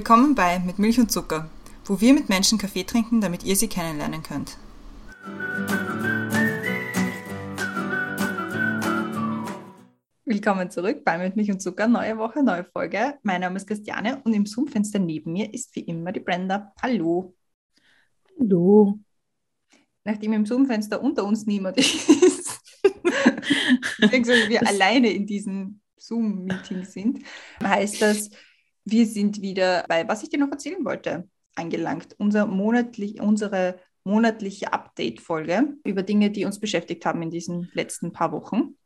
Willkommen bei Mit Milch und Zucker, wo wir mit Menschen Kaffee trinken, damit ihr sie kennenlernen könnt. Willkommen zurück bei Mit Milch und Zucker, neue Woche, neue Folge. Mein Name ist Christiane und im Zoom-Fenster neben mir ist wie immer die Brenda. Hallo. Hallo. Nachdem im Zoom-Fenster unter uns niemand ist, beziehungsweise wir alleine in diesem Zoom-Meeting sind, heißt das, wir sind wieder bei, was ich dir noch erzählen wollte, angelangt. Unser monatlich, unsere monatliche Update-Folge über Dinge, die uns beschäftigt haben in diesen letzten paar Wochen.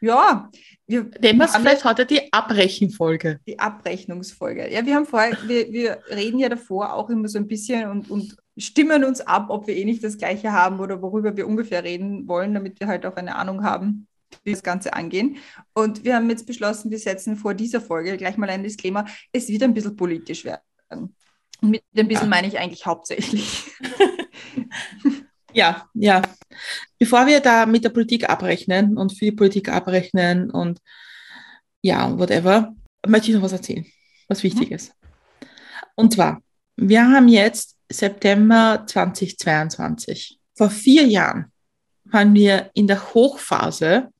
Ja, wir nennen wir vielleicht heute die Abrechenfolge. Die Abrechnungsfolge. Ja, wir haben vorher, wir, wir reden ja davor auch immer so ein bisschen und, und stimmen uns ab, ob wir eh nicht das Gleiche haben oder worüber wir ungefähr reden wollen, damit wir halt auch eine Ahnung haben, wie das Ganze angehen. Und wir haben jetzt beschlossen, wir setzen vor dieser Folge gleich mal ein Disclaimer, es wird ein bisschen politisch werden. Und mit ein bisschen ja. meine ich eigentlich hauptsächlich. ja, ja. Bevor wir da mit der Politik abrechnen und für die Politik abrechnen und ja, whatever, möchte ich noch was erzählen, was wichtig mhm. ist. Und zwar, wir haben jetzt September 2022. Vor vier Jahren waren wir in der Hochphase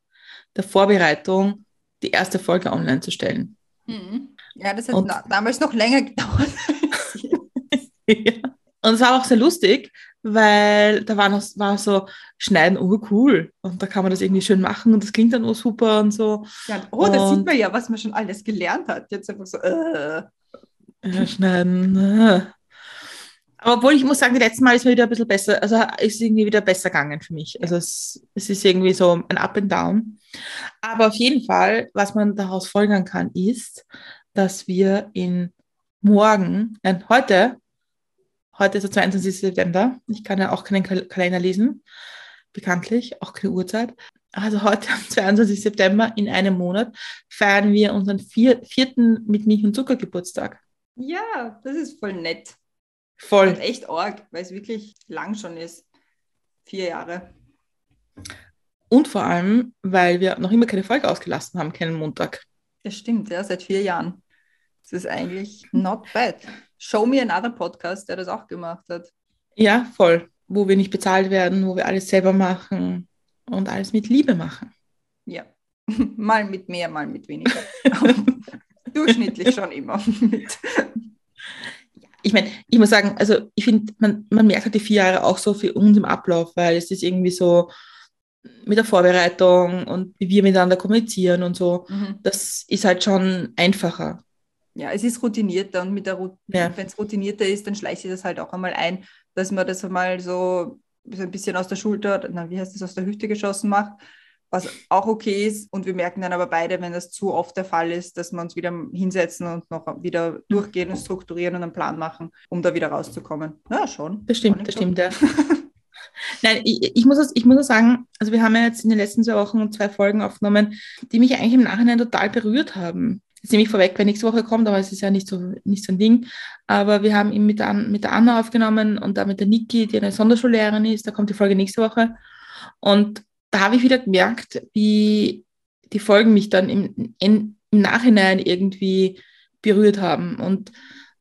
der Vorbereitung, die erste Folge online zu stellen. Mhm. Ja, das hat und, damals noch länger gedauert. ja. Und es war auch sehr lustig, weil da war, noch, war so Schneiden, oh cool. Und da kann man das irgendwie schön machen und das klingt dann auch super und so. Ja, oh, da sieht man ja, was man schon alles gelernt hat. Jetzt einfach so, äh. Ja, schneiden. Äh. Obwohl ich muss sagen, die letzten Mal ist mir wieder ein bisschen besser, also ist irgendwie wieder besser gegangen für mich. Also es, es ist irgendwie so ein Up and Down. Aber auf jeden Fall, was man daraus folgern kann, ist, dass wir in morgen, nein, heute, heute ist der 22. September, ich kann ja auch keinen Kalender lesen, bekanntlich, auch keine Uhrzeit. Also heute am 22. September in einem Monat feiern wir unseren vier, vierten mit Milch und Zucker Geburtstag. Ja, das ist voll nett. Voll. Und echt arg, weil es wirklich lang schon ist. Vier Jahre. Und vor allem, weil wir noch immer keine Folge ausgelassen haben, keinen Montag. Das stimmt, ja, seit vier Jahren. Das ist eigentlich not bad. Show me another Podcast, der das auch gemacht hat. Ja, voll. Wo wir nicht bezahlt werden, wo wir alles selber machen und alles mit Liebe machen. Ja, mal mit mehr, mal mit weniger. Durchschnittlich schon immer mit ich meine, ich muss sagen, also ich finde, man, man merkt halt die vier Jahre auch so für uns im Ablauf, weil es ist irgendwie so mit der Vorbereitung und wie wir miteinander kommunizieren und so, mhm. das ist halt schon einfacher. Ja, es ist routinierter und mit der ja. wenn es routinierter ist, dann schleicht sich das halt auch einmal ein, dass man das einmal so, so ein bisschen aus der Schulter, na, wie heißt das, aus der Hüfte geschossen macht was auch okay ist. Und wir merken dann aber beide, wenn das zu oft der Fall ist, dass wir uns wieder hinsetzen und noch wieder durchgehen und strukturieren und einen Plan machen, um da wieder rauszukommen. Ja, schon. Das stimmt, das stimmt, ja. Nein, ich, ich, muss ich muss sagen, also wir haben ja jetzt in den letzten zwei Wochen zwei Folgen aufgenommen, die mich eigentlich im Nachhinein total berührt haben. Jetzt nehme ich vorweg, wer nächste Woche kommt, aber es ist ja nicht so, nicht so ein Ding. Aber wir haben ihn mit der, mit der Anna aufgenommen und da mit der Niki, die eine Sonderschullehrerin ist. Da kommt die Folge nächste Woche. Und da habe ich wieder gemerkt, wie die Folgen mich dann im, im Nachhinein irgendwie berührt haben. Und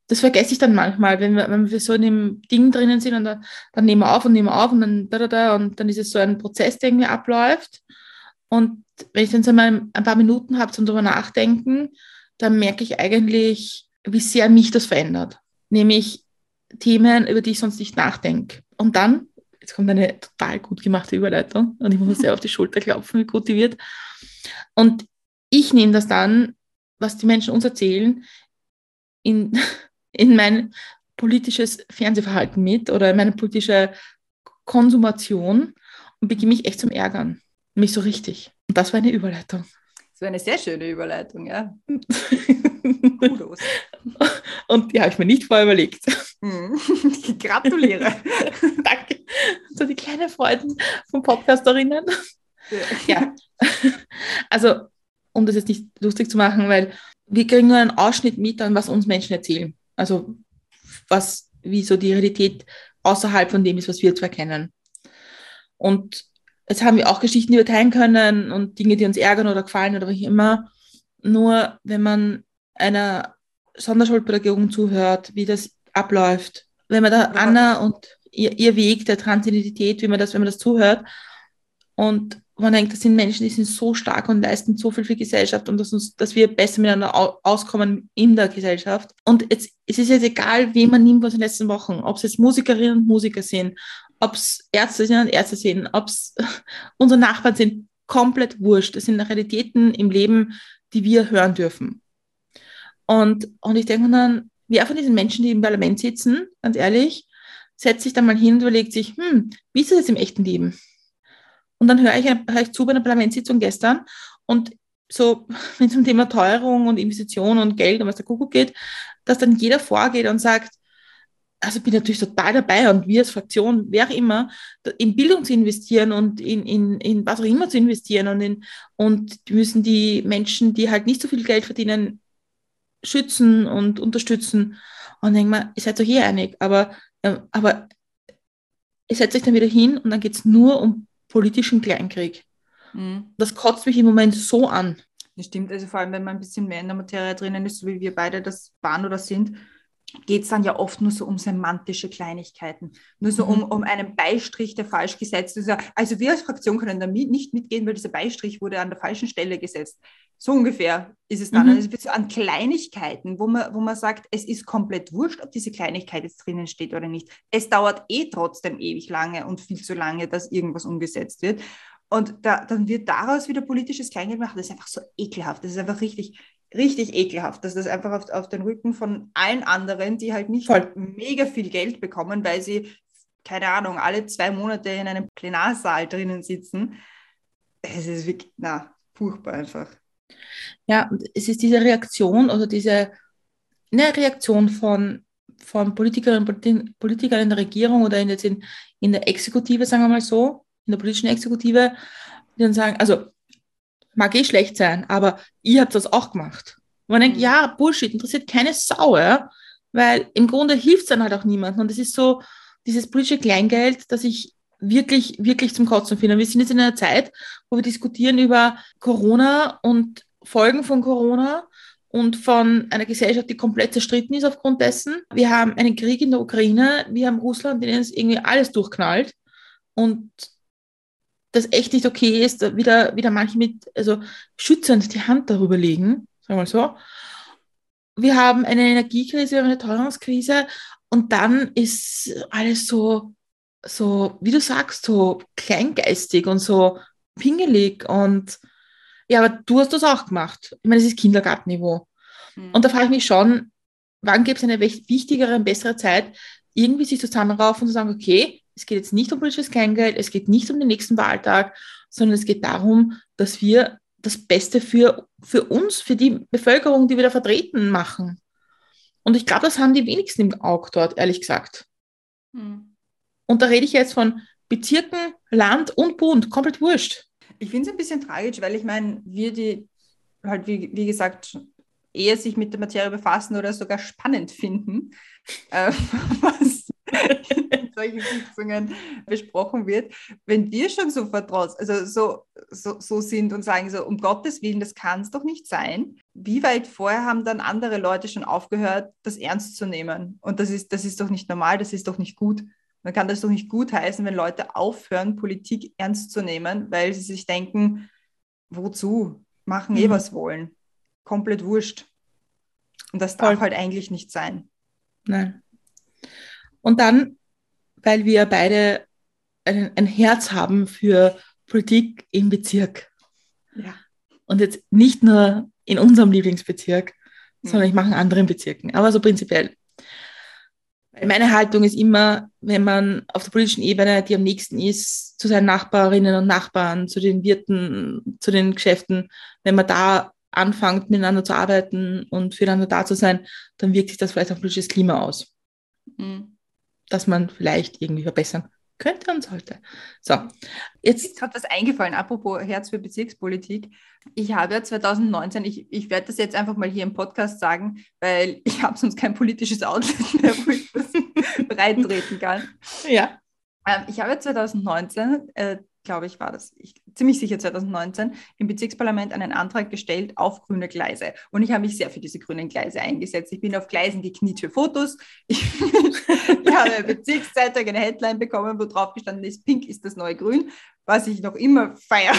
das vergesse ich dann manchmal, wenn wir, wenn wir so in dem Ding drinnen sind und da, dann nehmen wir auf und nehmen wir auf und dann da, da, da und dann ist es so ein Prozess, der irgendwie abläuft. Und wenn ich dann so mal ein paar Minuten habe zum drüber nachdenken, dann merke ich eigentlich, wie sehr mich das verändert. Nämlich Themen, über die ich sonst nicht nachdenke. Und dann Jetzt kommt eine total gut gemachte Überleitung und ich muss sehr auf die Schulter klopfen, wie gut die wird. Und ich nehme das dann, was die Menschen uns erzählen, in, in mein politisches Fernsehverhalten mit oder in meine politische Konsumation und beginne mich echt zum Ärgern. Mich so richtig. Und das war eine Überleitung. Das war eine sehr schöne Überleitung, ja. Kudos. Und die habe ich mir nicht vorher überlegt. Mhm. Ich gratuliere. Danke. So die kleinen Freuden vom Podcasterinnen. Ja. ja. Also, um das jetzt nicht lustig zu machen, weil wir kriegen nur einen Ausschnitt mit an, was uns Menschen erzählen. Also, was, wie so die Realität außerhalb von dem ist, was wir zwar kennen. Und jetzt haben wir auch Geschichten, die wir teilen können und Dinge, die uns ärgern oder gefallen oder was immer. Nur wenn man einer Sonderschulpädagogik zuhört, wie das abläuft, wenn man da Anna und ihr, ihr Weg der Transidentität, wie man das, wenn man das zuhört und man denkt, das sind Menschen, die sind so stark und leisten so viel für die Gesellschaft und dass, uns, dass wir besser miteinander auskommen in der Gesellschaft. Und jetzt, es ist jetzt egal, wen man nimmt aus den letzten Wochen, ob es jetzt Musikerinnen und Musiker sind, ob es Ärzte sind und Ärzte sind, ob es unsere Nachbarn sind, komplett wurscht. Das sind Realitäten im Leben, die wir hören dürfen. Und, und ich denke dann, wer von diesen Menschen, die im Parlament sitzen, ganz ehrlich, setzt sich dann mal hin und überlegt sich, hm, wie ist das jetzt im echten Leben? Und dann höre ich, höre ich zu bei einer Parlamentssitzung gestern und so, wenn es um Thema Teuerung und Investition und Geld und was der Kuckuck geht, dass dann jeder vorgeht und sagt, also bin natürlich total dabei und wir als Fraktion, wer auch immer, in Bildung zu investieren und in, in, in was auch immer zu investieren und, in, und müssen die Menschen, die halt nicht so viel Geld verdienen, schützen und unterstützen. Und denke mal, ihr seid euch eh einig, aber, äh, aber ihr setzt euch dann wieder hin und dann geht es nur um politischen Kleinkrieg. Mhm. Das kotzt mich im Moment so an. Das stimmt, also vor allem, wenn man ein bisschen mehr in der Materie drinnen ist, so wie wir beide das waren oder sind, geht es dann ja oft nur so um semantische Kleinigkeiten, nur so mhm. um, um einen Beistrich, der falsch gesetzt ist. Also wir als Fraktion können da nicht mitgehen, weil dieser Beistrich wurde an der falschen Stelle gesetzt. So ungefähr ist es dann. Mhm. Also so an Kleinigkeiten, wo man, wo man sagt, es ist komplett wurscht, ob diese Kleinigkeit jetzt drinnen steht oder nicht. Es dauert eh trotzdem ewig lange und viel zu lange, dass irgendwas umgesetzt wird. Und da, dann wird daraus wieder politisches Kleingeld gemacht. Das ist einfach so ekelhaft. Das ist einfach richtig, richtig ekelhaft, dass das einfach auf, auf den Rücken von allen anderen, die halt nicht Voll. mega viel Geld bekommen, weil sie, keine Ahnung, alle zwei Monate in einem Plenarsaal drinnen sitzen. Es ist wirklich, na, furchtbar einfach. Ja, es ist diese Reaktion oder diese eine Reaktion von, von Politikerinnen und Politikern in der Regierung oder in, in, in der Exekutive, sagen wir mal so, in der politischen Exekutive, die dann sagen, also mag eh schlecht sein, aber ihr habt das auch gemacht. Und man denkt, ja, Bullshit, interessiert keine Sau, ja? weil im Grunde hilft es dann halt auch niemandem. Und es ist so dieses politische Kleingeld, das ich wirklich, wirklich zum Kotzen finde. Wir sind jetzt in einer Zeit, wo wir diskutieren über Corona und Folgen von Corona und von einer Gesellschaft, die komplett zerstritten ist aufgrund dessen. Wir haben einen Krieg in der Ukraine, wir haben Russland, dem es irgendwie alles durchknallt. Und das echt nicht okay ist, wieder, wieder manche mit, also schützend die Hand darüber legen, sagen wir mal so. Wir haben eine Energiekrise, wir haben eine Teuerungskrise und dann ist alles so, so, wie du sagst, so kleingeistig und so pingelig und ja, aber du hast das auch gemacht. Ich meine, es ist Kindergartenniveau. Mhm. Und da frage ich mich schon, wann gibt es eine wichtigere und bessere Zeit, irgendwie sich zusammenraufen und zu sagen, okay, es geht jetzt nicht um politisches Kleingeld, es geht nicht um den nächsten Wahltag, sondern es geht darum, dass wir das Beste für, für uns, für die Bevölkerung, die wir da vertreten, machen. Und ich glaube, das haben die wenigsten im Auge dort, ehrlich gesagt. Hm. Und da rede ich jetzt von Bezirken, Land und Bund, komplett wurscht. Ich finde es ein bisschen tragisch, weil ich meine, wir, die halt, wie, wie gesagt, eher sich mit der Materie befassen oder sogar spannend finden, äh, was in solchen Sitzungen besprochen wird, wenn wir schon so vertraut, also so, so, so sind und sagen so, um Gottes Willen, das kann es doch nicht sein. Wie weit vorher haben dann andere Leute schon aufgehört, das ernst zu nehmen? Und das ist, das ist doch nicht normal, das ist doch nicht gut. Man kann das doch nicht gut heißen, wenn Leute aufhören, Politik ernst zu nehmen, weil sie sich denken, wozu? Machen eh, mhm. was wollen. Komplett wurscht. Und das darf Voll. halt eigentlich nicht sein. Nein. Und dann, weil wir beide ein, ein Herz haben für Politik im Bezirk. Ja. Und jetzt nicht nur in unserem Lieblingsbezirk, mhm. sondern ich mache in anderen Bezirken, aber so prinzipiell. Meine Haltung ist immer, wenn man auf der politischen Ebene, die am nächsten ist, zu seinen Nachbarinnen und Nachbarn, zu den Wirten, zu den Geschäften, wenn man da anfängt, miteinander zu arbeiten und füreinander da zu sein, dann wirkt sich das vielleicht auf politisches Klima aus. Mhm das man vielleicht irgendwie verbessern könnte und sollte. So, jetzt ist gerade was eingefallen, apropos Herz für Bezirkspolitik. Ich habe ja 2019, ich, ich werde das jetzt einfach mal hier im Podcast sagen, weil ich habe sonst kein politisches Outlet mehr, wo ich das breittreten kann. Ja. Ähm, ich habe 2019 äh, glaube ich, war das, ich, ziemlich sicher 2019, im Bezirksparlament einen Antrag gestellt auf grüne Gleise. Und ich habe mich sehr für diese grünen Gleise eingesetzt. Ich bin auf Gleisen gekniet für Fotos. Ich, ich habe eine Bezirkszeitung eine Headline bekommen, wo drauf gestanden ist, Pink ist das neue Grün, was ich noch immer feiere.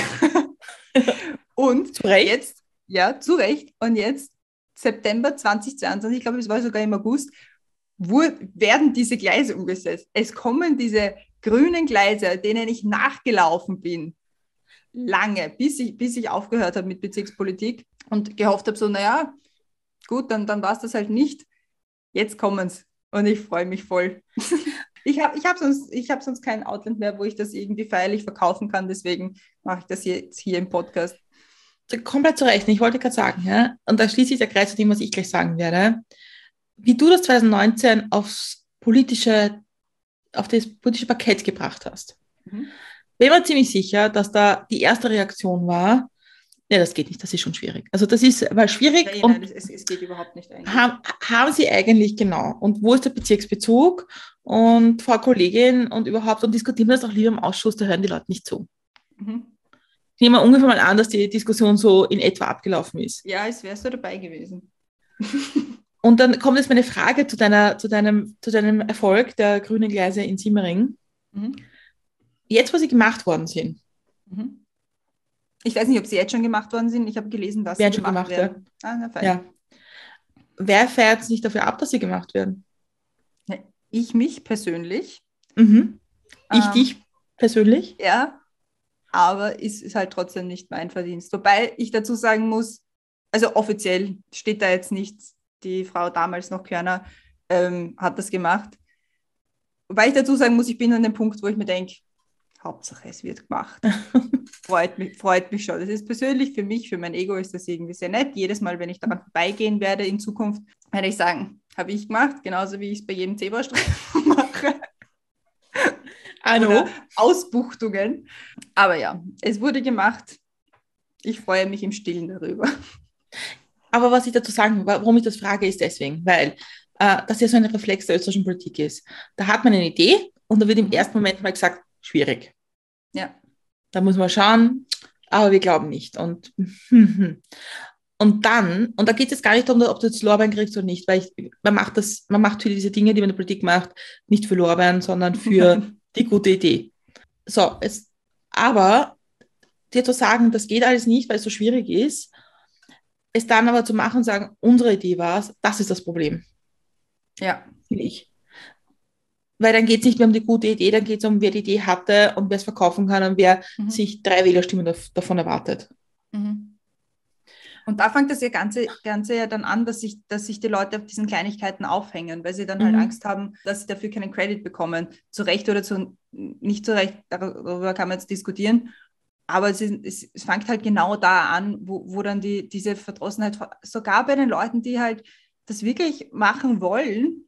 Und jetzt, ja, zu Recht. Und jetzt, September 2022, ich glaube, es war sogar im August, werden diese Gleise umgesetzt. Es kommen diese grünen Gleise, denen ich nachgelaufen bin, lange, bis ich, bis ich aufgehört habe mit Bezirkspolitik und gehofft habe, so, naja, gut, dann, dann war es das halt nicht. Jetzt kommen es und ich freue mich voll. ich habe ich hab sonst, hab sonst kein Outlet mehr, wo ich das irgendwie feierlich verkaufen kann, deswegen mache ich das jetzt hier im Podcast. Komplett zu Recht. Ich wollte gerade sagen, ja, und da schließt sich der Kreis zu dem, was ich gleich sagen werde. Wie du das 2019 aufs politische auf das politische Parkett gebracht hast. Mhm. Bin mir ziemlich sicher, dass da die erste Reaktion war, ja, das geht nicht, das ist schon schwierig. Also das ist weil schwierig ja, und es, es, geht überhaupt nicht eigentlich. Haben, haben Sie eigentlich genau und wo ist der Bezirksbezug und Frau Kollegin und überhaupt und diskutieren wir das auch lieber im Ausschuss, da hören die Leute nicht zu. Mhm. Ich nehme ungefähr mal an, dass die Diskussion so in etwa abgelaufen ist. Ja, es wäre so dabei gewesen. Und dann kommt jetzt meine Frage zu, deiner, zu, deinem, zu deinem Erfolg der grünen Gleise in Simmering. Mhm. Jetzt, wo sie gemacht worden sind. Mhm. Ich weiß nicht, ob sie jetzt schon gemacht worden sind. Ich habe gelesen, dass werden sie gemacht, gemacht werden. Ah, na, ja. Wer fährt sich dafür ab, dass sie gemacht werden? Ich mich persönlich. Mhm. Ich ähm, dich persönlich? Ja, aber es ist halt trotzdem nicht mein Verdienst. Wobei ich dazu sagen muss, also offiziell steht da jetzt nichts die Frau damals noch Körner, ähm, hat das gemacht. Wobei ich dazu sagen muss, ich bin an dem Punkt, wo ich mir denke, Hauptsache es wird gemacht. freut, mich, freut mich schon. Das ist persönlich für mich, für mein Ego ist das irgendwie sehr nett. Jedes Mal, wenn ich daran vorbeigehen werde in Zukunft, werde ich sagen, habe ich gemacht, genauso wie ich es bei jedem Zebrastreifen mache. Hallo. Ausbuchtungen. Aber ja, es wurde gemacht. Ich freue mich im Stillen darüber. Aber was ich dazu sagen, warum ich das frage, ist deswegen, weil äh, das ja so ein Reflex der österreichischen Politik ist. Da hat man eine Idee und da wird im ersten Moment mal gesagt, schwierig. Ja. Da muss man schauen, aber wir glauben nicht. Und, und dann, und da geht es jetzt gar nicht darum, ob du jetzt Lorbeeren kriegst oder nicht, weil ich, man macht das, man macht viele diese Dinge, die man in der Politik macht, nicht für Lorbeeren, sondern für die gute Idee. So, es, aber dir zu sagen, das geht alles nicht, weil es so schwierig ist, es dann aber zu machen und sagen, unsere Idee war es, das ist das Problem. Ja. Finde ich. Weil dann geht es nicht mehr um die gute Idee, dann geht es um, wer die Idee hatte und wer es verkaufen kann und wer mhm. sich drei Wählerstimmen davon erwartet. Mhm. Und da fängt das ja Ganze, Ganze ja dann an, dass sich, dass sich die Leute auf diesen Kleinigkeiten aufhängen, weil sie dann halt mhm. halt Angst haben, dass sie dafür keinen Credit bekommen. Zu Recht oder zu, nicht zu Recht, darüber kann man jetzt diskutieren aber es, ist, es, fängt halt genau da an, wo, wo dann die, diese Verdrossenheit, sogar bei den Leuten, die halt das wirklich machen wollen,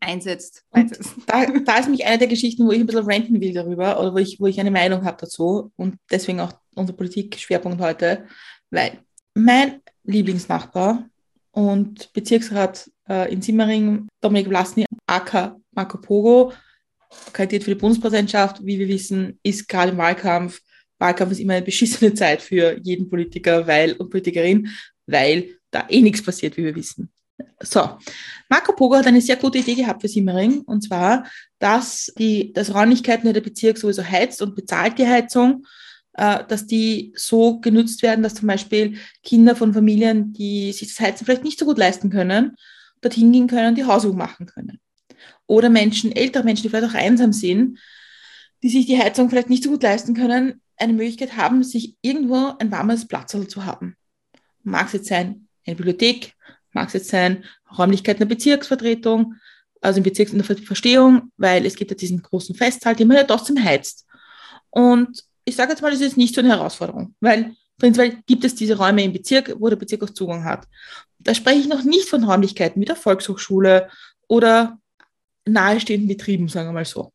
einsetzt. einsetzt. Da, da, ist mich eine der Geschichten, wo ich ein bisschen ranten will darüber oder wo ich, wo ich eine Meinung habe dazu und deswegen auch unser Politikschwerpunkt heute, weil mein Lieblingsnachbar und Bezirksrat äh, in Simmering, Dominik Vlasny, AK Marco Pogo, kandidiert für die Bundespräsidentschaft, wie wir wissen, ist gerade im Wahlkampf Wahlkampf ist immer eine beschissene Zeit für jeden Politiker weil, und Politikerin, weil da eh nichts passiert, wie wir wissen. So, Marco Pogo hat eine sehr gute Idee gehabt für Simmering, und zwar, dass die dass Räumlichkeiten der Bezirk sowieso heizt und bezahlt die Heizung, äh, dass die so genutzt werden, dass zum Beispiel Kinder von Familien, die sich das Heizen vielleicht nicht so gut leisten können, dorthin gehen können und die Hausübung machen können. Oder Menschen, ältere Menschen, die vielleicht auch einsam sind, die sich die Heizung vielleicht nicht so gut leisten können, eine Möglichkeit haben, sich irgendwo ein warmes Platz zu haben. Mag es jetzt sein, eine Bibliothek, mag es jetzt sein, Räumlichkeiten der Bezirksvertretung, also im Bezirks in der Verstehung, weil es gibt ja diesen großen Festsaal, den man ja trotzdem heizt. Und ich sage jetzt mal, das ist nicht so eine Herausforderung, weil prinzipiell gibt es diese Räume im Bezirk, wo der Bezirk auch Zugang hat. Da spreche ich noch nicht von Räumlichkeiten wie der Volkshochschule oder nahestehenden Betrieben, sagen wir mal so.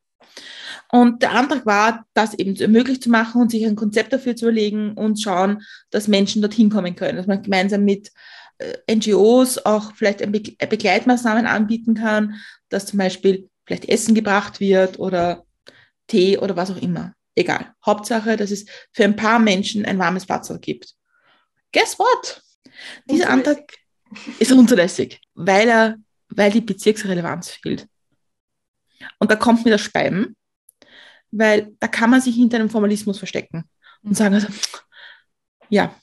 Und der Antrag war, das eben möglich zu machen und sich ein Konzept dafür zu überlegen und schauen, dass Menschen dorthin kommen können, dass man gemeinsam mit äh, NGOs auch vielleicht Begleitmaßnahmen anbieten kann, dass zum Beispiel vielleicht Essen gebracht wird oder Tee oder was auch immer. Egal. Hauptsache, dass es für ein paar Menschen ein warmes Wasser gibt. Guess what? Dieser Antrag ist unzulässig, weil, er, weil die Bezirksrelevanz fehlt. Und da kommt mir das Speiben, weil da kann man sich hinter einem Formalismus verstecken und sagen, also, ja.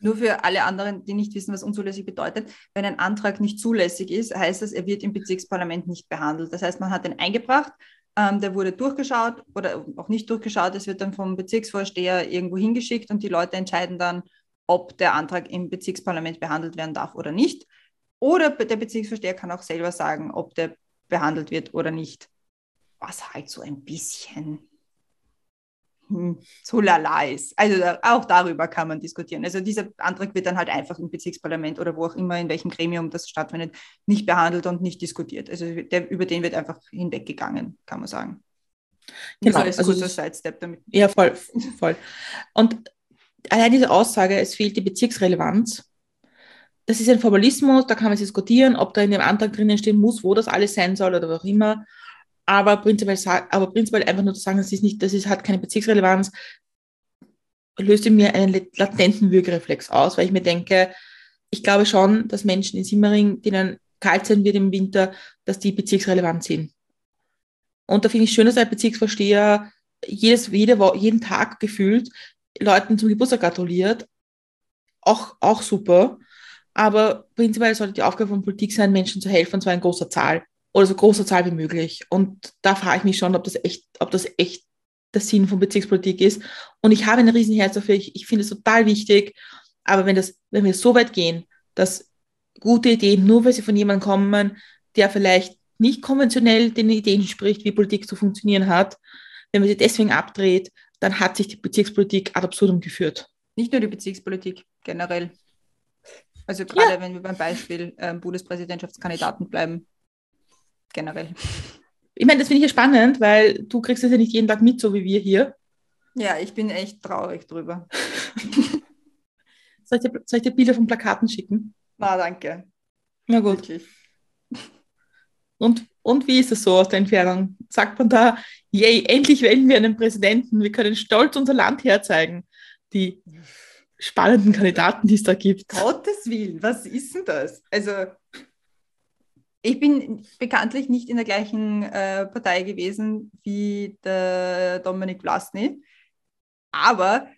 Nur für alle anderen, die nicht wissen, was unzulässig bedeutet, wenn ein Antrag nicht zulässig ist, heißt das, er wird im Bezirksparlament nicht behandelt. Das heißt, man hat den eingebracht, ähm, der wurde durchgeschaut oder auch nicht durchgeschaut, es wird dann vom Bezirksvorsteher irgendwo hingeschickt und die Leute entscheiden dann, ob der Antrag im Bezirksparlament behandelt werden darf oder nicht. Oder der Bezirksvorsteher kann auch selber sagen, ob der behandelt wird oder nicht. Was halt so ein bisschen hm, so lala ist. Also auch darüber kann man diskutieren. Also dieser Antrag wird dann halt einfach im Bezirksparlament oder wo auch immer, in welchem Gremium das stattfindet, nicht behandelt und nicht diskutiert. Also der, über den wird einfach hinweggegangen, kann man sagen. Genau, das also kurzer Sidestep damit. Ja, voll, voll. Und allein diese Aussage, es fehlt die Bezirksrelevanz, das ist ein Formalismus, da kann man diskutieren, ob da in dem Antrag drinnen stehen muss, wo das alles sein soll oder was auch immer. Aber prinzipiell, aber prinzipiell einfach nur zu sagen, das ist nicht, das ist, hat keine Bezirksrelevanz, löst in mir einen latenten Würgereflex aus, weil ich mir denke, ich glaube schon, dass Menschen in Simmering, denen kalt sein wird im Winter, dass die bezirksrelevant sind. Und da finde ich schön, dass ein Bezirksvorsteher jedes, jede, jeden Tag gefühlt Leuten zum Geburtstag gratuliert. Auch, auch super. Aber prinzipiell sollte die Aufgabe von Politik sein, Menschen zu helfen, und zwar in großer Zahl oder so großer Zahl wie möglich. Und da frage ich mich schon, ob das echt, ob das echt der Sinn von Bezirkspolitik ist. Und ich habe ein Riesenherz dafür. Ich, ich finde es total wichtig. Aber wenn das, wenn wir so weit gehen, dass gute Ideen, nur weil sie von jemandem kommen, der vielleicht nicht konventionell den Ideen spricht, wie Politik zu funktionieren hat, wenn wir sie deswegen abdreht, dann hat sich die Bezirkspolitik ad absurdum geführt. Nicht nur die Bezirkspolitik, generell. Also gerade ja. wenn wir beim Beispiel ähm, Bundespräsidentschaftskandidaten bleiben, generell. Ich meine, das finde ich ja spannend, weil du kriegst das ja nicht jeden Tag mit, so wie wir hier. Ja, ich bin echt traurig drüber. soll, ich dir, soll ich dir Bilder von Plakaten schicken? Na, danke. Na gut. Wirklich. Und, und wie ist es so aus der Entfernung? Sagt man da, yay, endlich wählen wir einen Präsidenten, wir können stolz unser Land herzeigen. Die spannenden Kandidaten, die es da gibt. Gottes Willen, was ist denn das? Also, ich bin bekanntlich nicht in der gleichen äh, Partei gewesen wie der Dominik Vlasny, aber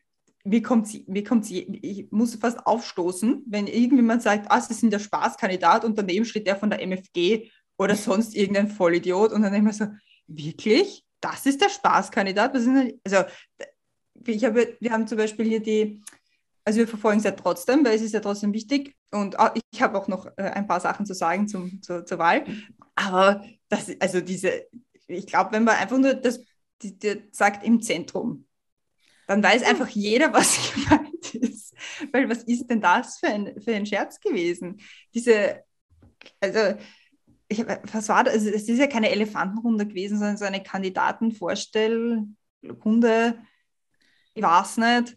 mir kommt mir kommt ich muss fast aufstoßen, wenn irgendjemand sagt, ah, sie sind der Spaßkandidat und daneben steht der von der MFG oder sonst irgendein Vollidiot und dann denke ich mir so, wirklich? Das ist der Spaßkandidat? Was sind also, ich habe, wir haben zum Beispiel hier die, also wir verfolgen es ja trotzdem, weil es ist ja trotzdem wichtig und auch, ich habe auch noch äh, ein paar Sachen zu sagen zum, zu, zur Wahl, aber das, also diese, ich glaube, wenn man einfach nur das die, die sagt im Zentrum, dann weiß einfach jeder, was gemeint ist. Weil was ist denn das für ein, für ein Scherz gewesen? Diese, also ich, was war das? Also, es ist ja keine Elefantenrunde gewesen, sondern so eine Kandidatenvorstellrunde. Ich weiß nicht.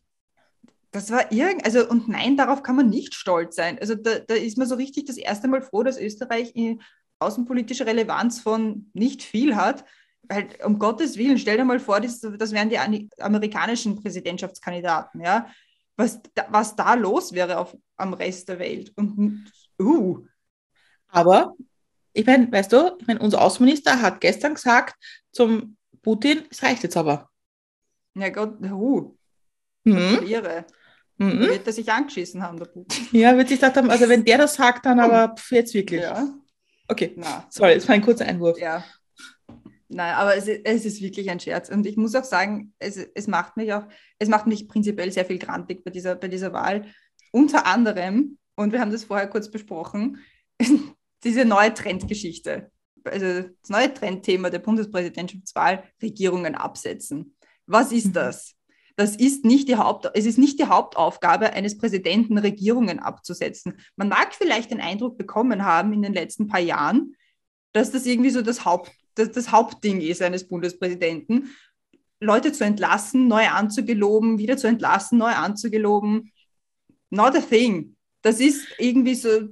Das war irgend, also und nein, darauf kann man nicht stolz sein. Also da, da ist man so richtig das erste Mal froh, dass Österreich in außenpolitische Relevanz von nicht viel hat. Weil um Gottes Willen, stell dir mal vor, das, das wären die amerikanischen Präsidentschaftskandidaten, ja. Was, was da los wäre auf, am Rest der Welt. Und uh. Aber ich meine, weißt du, ich meine, unser Außenminister hat gestern gesagt zum Putin, es reicht jetzt aber. Ja Gott, uh. Mhm. Irre. Mhm. Wird er sich angeschissen haben, der Putin. Ja, wird sich gesagt haben, also wenn der das sagt, dann aber pf, jetzt wirklich. Ja. Okay, Na. sorry, das war ein kurzer Einwurf. Ja. Nein, aber es, es, ist wirklich ein Scherz. Und ich muss auch sagen, es, es macht mich auch, es macht mich prinzipiell sehr viel grantig bei dieser, bei dieser Wahl. Unter anderem, und wir haben das vorher kurz besprochen, diese neue Trendgeschichte, also das neue Trendthema der Bundespräsidentschaftswahl, Regierungen absetzen. Was ist mhm. das? Das ist nicht die Haupt, es ist nicht die Hauptaufgabe eines Präsidenten, Regierungen abzusetzen. Man mag vielleicht den Eindruck bekommen haben in den letzten paar Jahren, dass das irgendwie so das, Haupt, das, das Hauptding ist eines Bundespräsidenten, Leute zu entlassen, neu anzugeloben, wieder zu entlassen, neu anzugeloben. Not a thing. Das ist irgendwie so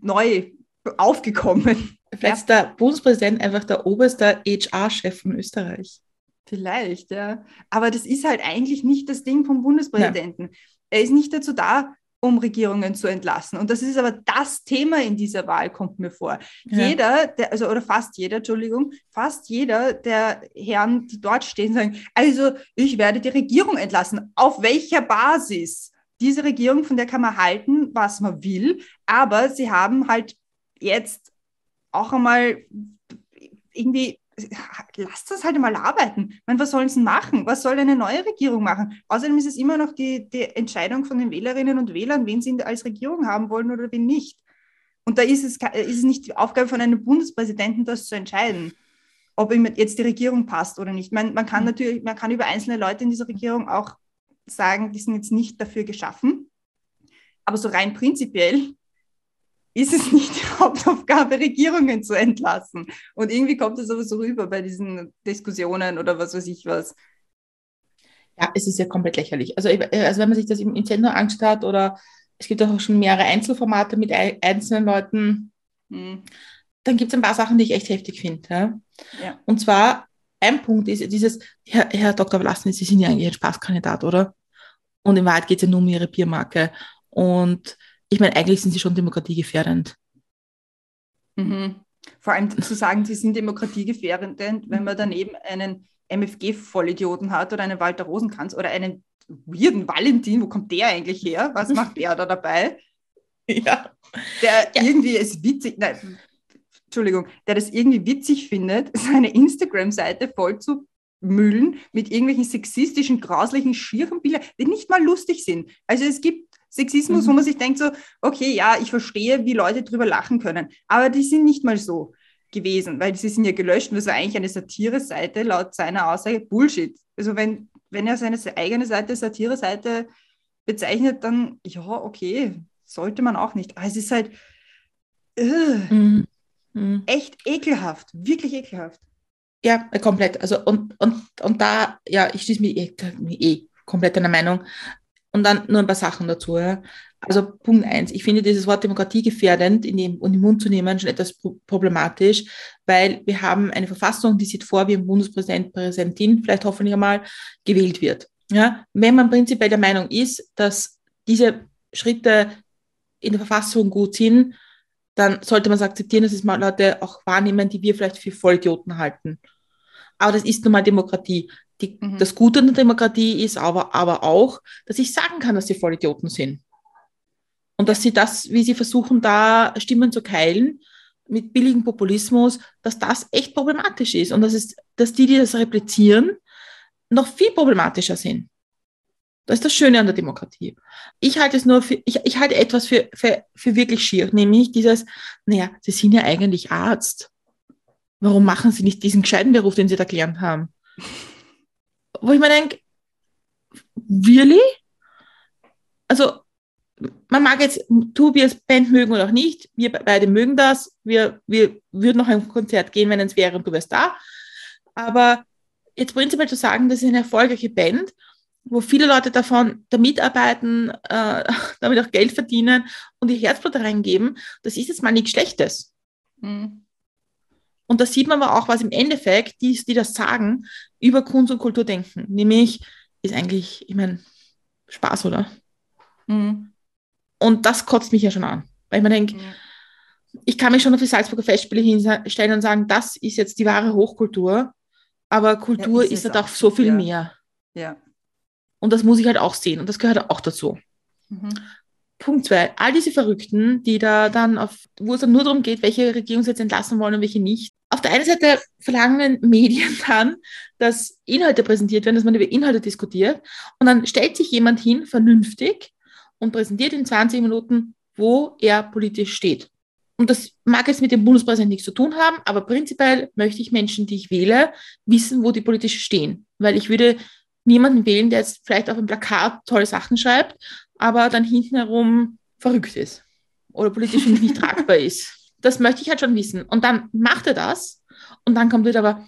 neu aufgekommen. Vielleicht ist der Bundespräsident einfach der oberste HR-Chef von Österreich. Vielleicht, ja. Aber das ist halt eigentlich nicht das Ding vom Bundespräsidenten. Ja. Er ist nicht dazu da, um Regierungen zu entlassen. Und das ist aber das Thema in dieser Wahl, kommt mir vor. Ja. Jeder, der, also oder fast jeder, Entschuldigung, fast jeder der Herren, die dort stehen, sagen, also ich werde die Regierung entlassen. Auf welcher Basis? Diese Regierung, von der kann man halten, was man will, aber sie haben halt jetzt auch einmal irgendwie lasst das halt mal arbeiten. Ich meine, was sollen sie machen? Was soll eine neue Regierung machen? Außerdem ist es immer noch die, die Entscheidung von den Wählerinnen und Wählern, wen sie als Regierung haben wollen oder wen nicht. Und da ist es, ist es nicht die Aufgabe von einem Bundespräsidenten, das zu entscheiden, ob ihm jetzt die Regierung passt oder nicht. Man, man kann mhm. natürlich, man kann über einzelne Leute in dieser Regierung auch sagen, die sind jetzt nicht dafür geschaffen. Aber so rein prinzipiell ist es nicht Hauptaufgabe, Regierungen zu entlassen. Und irgendwie kommt es aber so rüber bei diesen Diskussionen oder was weiß ich was. Ja, es ist ja komplett lächerlich. Also, also wenn man sich das im, im Sender anschaut oder es gibt auch schon mehrere Einzelformate mit einzelnen Leuten, hm. dann gibt es ein paar Sachen, die ich echt heftig finde. Ja? ja? Und zwar, ein Punkt ist dieses, Herr, Herr Dr. Vlasny, Sie sind ja eigentlich ein Spaßkandidat, oder? Und in Wahrheit geht es ja nur um Ihre Biermarke. Und ich meine, eigentlich sind sie schon demokratiegefährdend. Mhm. Vor allem zu sagen, sie sind demokratiegefährdend, wenn man daneben einen MFG-Vollidioten hat oder einen Walter Rosenkranz oder einen weirden Valentin, wo kommt der eigentlich her? Was macht der da dabei? Ja. Der ja. irgendwie es witzig, nein, Entschuldigung, der das irgendwie witzig findet, seine Instagram-Seite voll zu müllen mit irgendwelchen sexistischen, grauslichen, schieren Bildern, die nicht mal lustig sind. Also es gibt Sexismus, mhm. wo man sich denkt so, okay, ja, ich verstehe, wie Leute drüber lachen können, aber die sind nicht mal so gewesen, weil sie sind ja gelöscht und das war eigentlich eine Satire-Seite laut seiner Aussage Bullshit. Also wenn, wenn er seine eigene Seite Satire-Seite bezeichnet, dann ja, okay, sollte man auch nicht. Aber es ist halt uh, mhm. Mhm. echt ekelhaft, wirklich ekelhaft. Ja, komplett. Also und, und, und da, ja, ich schließe mich eh, eh komplett einer Meinung. Und dann nur ein paar Sachen dazu. Ja. Also Punkt eins, ich finde dieses Wort demokratiegefährdend in den, in den Mund zu nehmen schon etwas problematisch, weil wir haben eine Verfassung, die sieht vor, wie ein Bundespräsident, Präsidentin, vielleicht hoffentlich einmal, gewählt wird. Ja. Wenn man prinzipiell der Meinung ist, dass diese Schritte in der Verfassung gut sind, dann sollte man es akzeptieren, dass es mal Leute auch wahrnehmen, die wir vielleicht für Vollidioten halten. Aber das ist nun mal Demokratie. Die, mhm. Das Gute an der Demokratie ist aber, aber auch, dass ich sagen kann, dass sie Vollidioten sind. Und dass sie das, wie sie versuchen, da Stimmen zu keilen, mit billigem Populismus, dass das echt problematisch ist. Und dass, es, dass die, die das replizieren, noch viel problematischer sind. Das ist das Schöne an der Demokratie. Ich halte es nur für, ich, ich halte etwas für, für, für wirklich schier, nämlich dieses, naja, Sie sind ja eigentlich Arzt. Warum machen Sie nicht diesen gescheiten Beruf, den Sie da gelernt haben? Wo ich mir denke, really? Also, man mag jetzt Tobias Band mögen oder auch nicht. Wir beide mögen das. Wir, wir würden noch ein Konzert gehen, wenn es wäre und du wärst da. Aber jetzt prinzipiell zu sagen, das ist eine erfolgreiche Band, wo viele Leute davon da mitarbeiten, äh, damit auch Geld verdienen und ihr Herzblut reingeben, das ist jetzt mal nichts Schlechtes. Mhm. Und da sieht man aber auch, was im Endeffekt die, die das sagen, über Kunst und Kultur denken. Nämlich ist eigentlich, ich meine, Spaß, oder? Mhm. Und das kotzt mich ja schon an. Weil ich mir denke, mhm. ich kann mich schon auf die Salzburger Festspiele hinstellen und sagen, das ist jetzt die wahre Hochkultur. Aber Kultur ja, ist, ist halt auch so viel ja. mehr. Ja. Und das muss ich halt auch sehen. Und das gehört auch dazu. Mhm. Punkt zwei, all diese Verrückten, die da dann auf, wo es dann nur darum geht, welche Regierung sie jetzt entlassen wollen und welche nicht. Auf der einen Seite verlangen Medien dann, dass Inhalte präsentiert werden, dass man über Inhalte diskutiert. Und dann stellt sich jemand hin, vernünftig, und präsentiert in 20 Minuten, wo er politisch steht. Und das mag jetzt mit dem Bundespräsidenten nichts zu tun haben, aber prinzipiell möchte ich Menschen, die ich wähle, wissen, wo die politisch stehen. Weil ich würde niemanden wählen, der jetzt vielleicht auf einem Plakat tolle Sachen schreibt, aber dann hinten herum verrückt ist oder politisch nicht tragbar ist. Das möchte ich halt schon wissen. Und dann macht er das und dann kommt wieder aber,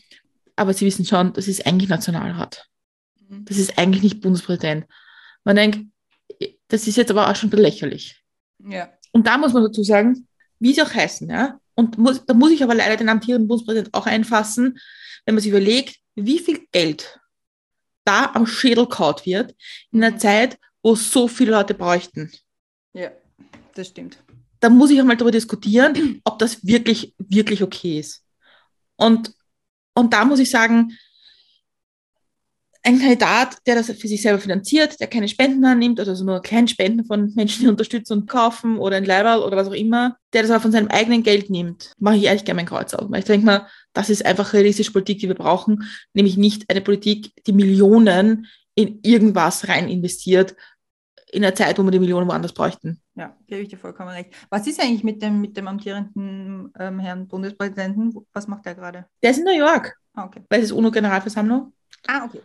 aber Sie wissen schon, das ist eigentlich Nationalrat. Mhm. Das ist eigentlich nicht Bundespräsident. Man denkt, das ist jetzt aber auch schon lächerlich. Ja. Und da muss man dazu sagen, wie sie auch heißen, ja. Und muss, da muss ich aber leider den amtierenden Bundespräsidenten auch einfassen, wenn man sich überlegt, wie viel Geld da am Schädel kaut wird in einer Mhm. Zeit, wo so viele Leute bräuchten. Ja, das stimmt. Da muss ich einmal darüber diskutieren, ob das wirklich, wirklich okay ist. Und, und da muss ich sagen, ein Kandidat, der das für sich selber finanziert, der keine Spenden annimmt, also nur kleine Spenden von Menschen, die unterstützen und kaufen oder ein Leiberl oder was auch immer, der das aber von seinem eigenen Geld nimmt, mache ich ehrlich gerne mein Kreuz auf. Weil ich denke mal, das ist einfach realistische Politik, die wir brauchen, nämlich nicht eine Politik, die Millionen in irgendwas rein investiert, in einer Zeit, wo wir die Millionen woanders bräuchten. Ja, gebe ich dir vollkommen recht. Was ist eigentlich mit dem, mit dem amtierenden ähm, Herrn Bundespräsidenten? Was macht der gerade? Der ist in New York, Ah, okay. weil es ist UNO-Generalversammlung. Ah, okay.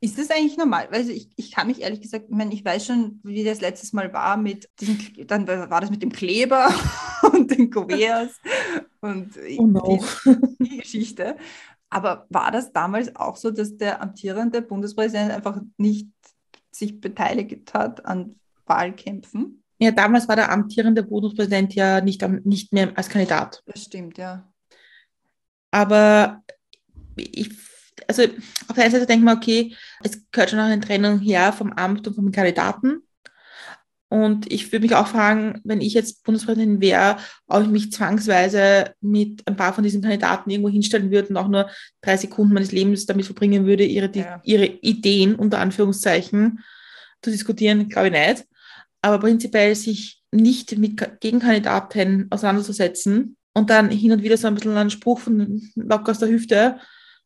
Ist das eigentlich normal? Also ich, ich kann mich ehrlich gesagt, ich meine, ich weiß schon, wie das letztes Mal war mit diesem, dann war das mit dem Kleber und den Kuverts und Oh no. die, die Geschichte. Aber war das damals auch so, dass der amtierende Bundespräsident einfach nicht sich beteiligt hat an Wahlkämpfen? Ja, damals war der amtierende Bundespräsident ja nicht, nicht mehr als Kandidat. Das stimmt, ja. Aber ich, also auf der einen Seite denke ich mir, okay, es gehört schon noch eine Trennung her vom Amt und vom Kandidaten. Und ich würde mich auch fragen, wenn ich jetzt Bundespräsidentin wäre, ob ich mich zwangsweise mit ein paar von diesen Kandidaten irgendwo hinstellen würde und auch nur drei Sekunden meines Lebens damit verbringen würde, ihre, Ja. ihre Ideen unter Anführungszeichen zu diskutieren, glaube ich nicht. Aber prinzipiell sich nicht mit Ka- Gegenkandidaten auseinanderzusetzen und dann hin und wieder so ein bisschen einen Spruch von locker aus der Hüfte,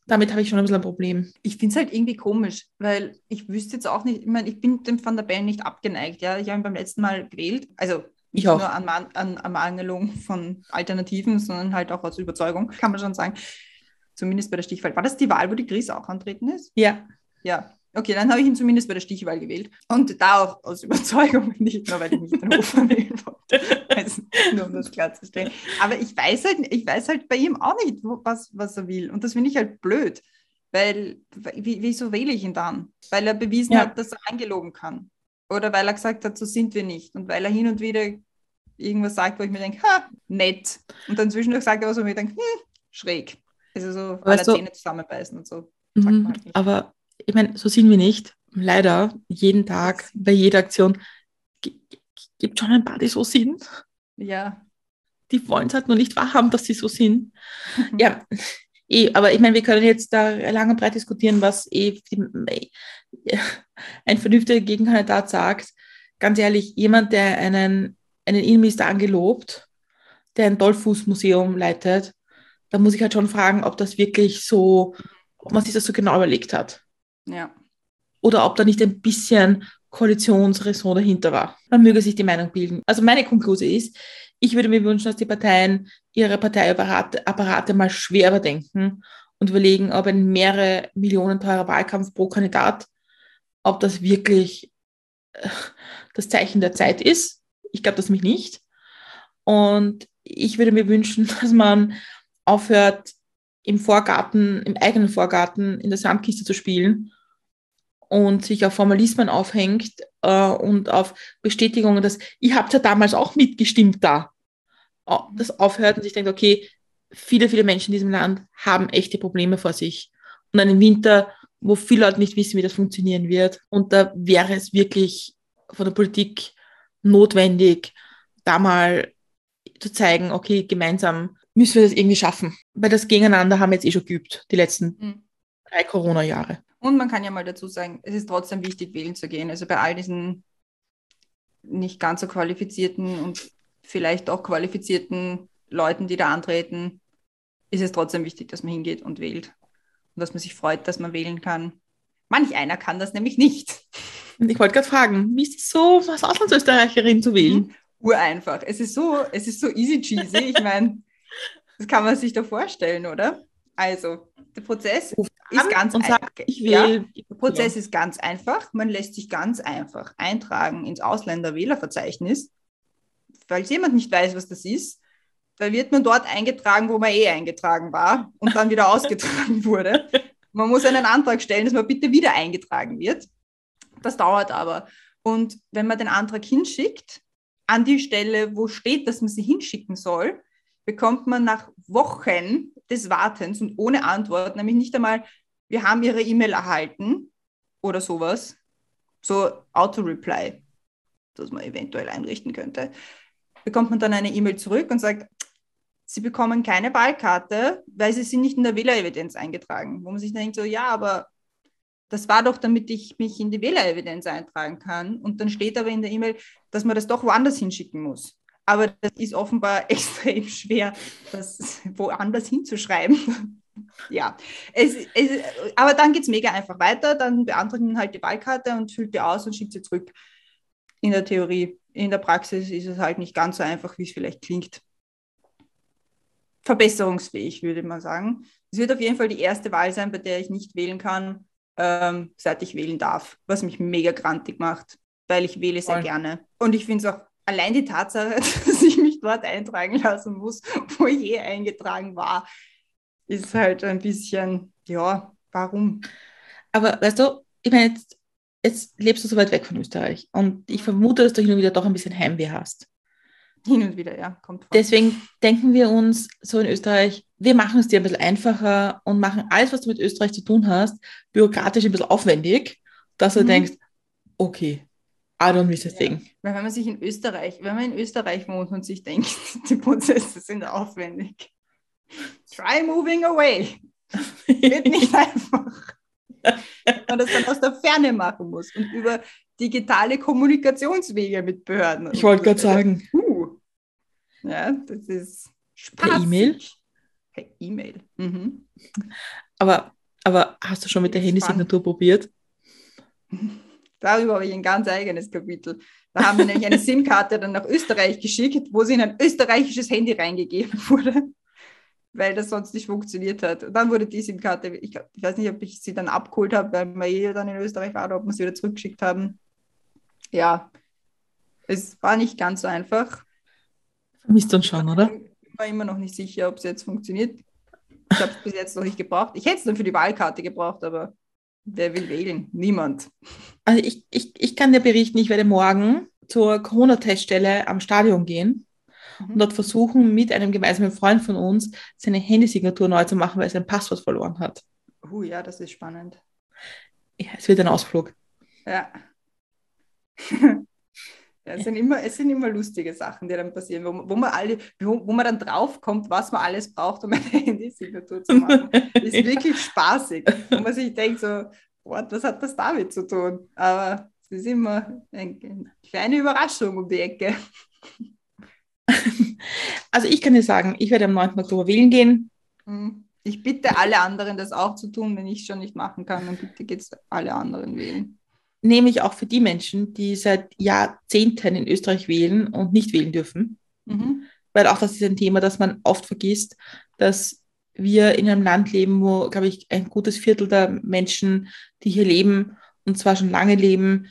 damit habe ich schon ein bisschen ein Problem. Ich finde es halt irgendwie komisch, weil ich wüsste jetzt auch nicht, ich meine, ich bin dem Van der Bellen nicht abgeneigt, ja. Ich habe ihn beim letzten Mal gewählt, also nicht Ich auch. nur an, Man- an Ermangelung von Alternativen, sondern halt auch aus Überzeugung, kann man schon sagen. Zumindest bei der Stichwahl. War das die Wahl, wo die Chris auch antreten ist? Ja, Ja. Okay, dann habe ich ihn zumindest bei der Stichwahl gewählt. Und da auch aus Überzeugung, nicht nur, weil ich nicht den Hofer wählen wollte. Also, nur um das klarzustellen. Aber ich weiß halt, ich weiß halt bei ihm auch nicht, was, was er will. Und das finde ich halt blöd. Weil, wie, wieso wähle ich ihn dann? Weil er bewiesen Ja. hat, dass er angelogen kann. Oder weil er gesagt hat, so sind wir nicht. Und weil er hin und wieder irgendwas sagt, wo ich mir denke, ha, nett. Und dann zwischendurch sagt er was, wo ich mir denke, hm, schräg. Also so, weil er Weißt du- Zähne zusammenbeißen und so. Mhm. halt aber ich meine, so sind wir nicht. Leider, jeden Tag, bei jeder Aktion gibt schon ein paar, die so sind. Ja. Die wollen es halt nur nicht wahrhaben, dass sie so sind. Ja, eh, aber ich meine, wir können jetzt da lang und breit diskutieren, was eh die, eh, ein vernünftiger Gegenkandidat sagt. Ganz ehrlich, jemand, der einen, einen Innenminister angelobt, der ein Dollfußmuseum leitet, da muss ich halt schon fragen, ob das wirklich so, ob man sich das so genau überlegt hat. Ja. Oder ob da nicht ein bisschen Koalitionsraison dahinter war. Man möge sich die Meinung bilden. Also meine Konklusion ist, ich würde mir wünschen, dass die Parteien ihre Parteiapparate Apparate mal schwer überdenken und überlegen, ob ein mehrere Millionen teurer Wahlkampf pro Kandidat, ob das wirklich äh, das Zeichen der Zeit ist. Ich glaube das mich nicht. Und ich würde mir wünschen, dass man aufhört, im Vorgarten, im eigenen Vorgarten in der Sandkiste zu spielen und sich auf Formalismen aufhängt äh, und auf Bestätigungen, dass ihr habt ja damals auch mitgestimmt da. Au- Das aufhört und sich denkt, okay, viele, viele Menschen in diesem Land haben echte Probleme vor sich. Und einen Winter, wo viele Leute nicht wissen, wie das funktionieren wird. Und da wäre es wirklich von der Politik notwendig, da mal zu zeigen, okay, gemeinsam müssen wir das irgendwie schaffen. Weil das Gegeneinander haben wir jetzt eh schon geübt, die letzten Mhm. drei Corona-Jahre. Und man kann ja mal dazu sagen, es ist trotzdem wichtig, wählen zu gehen. Also bei all diesen nicht ganz so qualifizierten und vielleicht auch qualifizierten Leuten, die da antreten, ist es trotzdem wichtig, dass man hingeht und wählt. Und dass man sich freut, dass man wählen kann. Manch einer kann das nämlich nicht. Und ich wollte gerade fragen, wie ist es so, als Auslandsösterreicherin zu wählen? Ureinfach. Es ist so, es ist so easy cheesy. Ich meine, das kann man sich doch vorstellen, oder? Also, der Prozess ist an ganz und ein- sagt, ich ja. Der Prozess ist ganz einfach. Man lässt sich ganz einfach eintragen ins Ausländerwählerverzeichnis. Falls jemand nicht weiß, was das ist, da wird man dort eingetragen, wo man eh eingetragen war und dann wieder ausgetragen wurde. Man muss einen Antrag stellen, dass man bitte wieder eingetragen wird. Das dauert aber. Und wenn man den Antrag hinschickt, an die Stelle, wo steht, dass man sie hinschicken soll, bekommt man nach Wochen des Wartens und ohne Antwort, nämlich nicht einmal, wir haben Ihre E-Mail erhalten oder sowas, so Auto-Reply, das man eventuell einrichten könnte, bekommt man dann eine E-Mail zurück und sagt, Sie bekommen keine Wahlkarte, weil Sie sind nicht in der Wählerevidenz eingetragen. Wo man sich denkt, so, ja, aber das war doch, damit ich mich in die Wählerevidenz eintragen kann. Und dann steht aber in der E-Mail, dass man das doch woanders hinschicken muss. Aber das ist offenbar extrem schwer, das woanders hinzuschreiben. ja, es, es, aber dann geht es mega einfach weiter. Dann beantragt man halt die Wahlkarte und füllt die aus und schickt sie zurück. In der Theorie. In der Praxis ist es halt nicht ganz so einfach, wie es vielleicht klingt. Verbesserungsfähig, würde man sagen. Es wird auf jeden Fall die erste Wahl sein, bei der ich nicht wählen kann, ähm, seit ich wählen darf, was mich mega grantig macht, weil ich wähle sehr Voll. gerne. Und ich finde es auch allein die Tatsache, dass ich mich dort eintragen lassen muss, wo ich je eingetragen war, ist halt ein bisschen, ja, warum? Aber weißt du, ich meine, jetzt, jetzt lebst du so weit weg von Österreich und ich vermute, dass du hin und wieder doch ein bisschen Heimweh hast. Hin und wieder, ja, kommt vor. Deswegen denken wir uns so in Österreich, wir machen es dir ein bisschen einfacher und machen alles, was du mit Österreich zu tun hast, bürokratisch ein bisschen aufwendig, dass du mhm. denkst, okay, I don't miss a thing. Ja. Weil wenn man sich in Österreich, wenn man in Österreich wohnt und sich denkt, die Prozesse sind aufwendig, try moving away. Wird nicht einfach. Wenn man das dann aus der Ferne machen muss und über digitale Kommunikationswege mit Behörden. Ich wollte gerade sagen. Uh. Ja, das ist spaßig. Per E-Mail? Per E-Mail. Mhm. Aber, aber hast du schon mit der Handysignatur probiert? Darüber habe ich ein ganz eigenes Kapitel. Da haben wir nämlich eine SIM-Karte dann nach Österreich geschickt, wo sie in ein österreichisches Handy reingegeben wurde, weil das sonst nicht funktioniert hat. Und dann wurde die SIM-Karte, ich, ich, weiß nicht, ob ich sie dann abgeholt habe, weil wir eh dann in Österreich waren, oder ob wir sie wieder zurückgeschickt haben. Ja, es war nicht ganz so einfach. Vermisst uns schon, oder? Ich war immer noch nicht sicher, ob es jetzt funktioniert. Ich habe es bis jetzt noch nicht gebraucht. Ich hätte es dann für die Wahlkarte gebraucht, aber Wer will wählen? Niemand. Also ich, ich, ich kann dir berichten, ich werde morgen zur Corona-Teststelle am Stadion gehen mhm. und dort versuchen, mit einem gemeinsamen Freund von uns seine Handysignatur neu zu machen, weil er sein Passwort verloren hat. Uh, ja, das ist spannend. Ja, es wird ein Ausflug. Ja. ja, es, sind immer, es sind immer lustige Sachen, die dann passieren, wo, wo man, alle, wo, wo man dann draufkommt, was man alles braucht, um eine Handysignatur zu machen. ist wirklich spaßig. Wo man sich denkt, so, what, was hat das damit zu tun? Aber es ist immer eine kleine Überraschung um die Ecke. Also ich kann dir sagen, ich werde am 9. Oktober wählen gehen. Hm. Ich bitte alle anderen, das auch zu tun, wenn ich es schon nicht machen kann, dann bitte geht es alle anderen wählen. Nämlich auch für die Menschen, die seit Jahrzehnten in Österreich wählen und nicht wählen dürfen. Mhm. Weil auch das ist ein Thema, das man oft vergisst, dass wir in einem Land leben, wo, glaube ich, ein gutes Viertel der Menschen, die hier leben, und zwar schon lange leben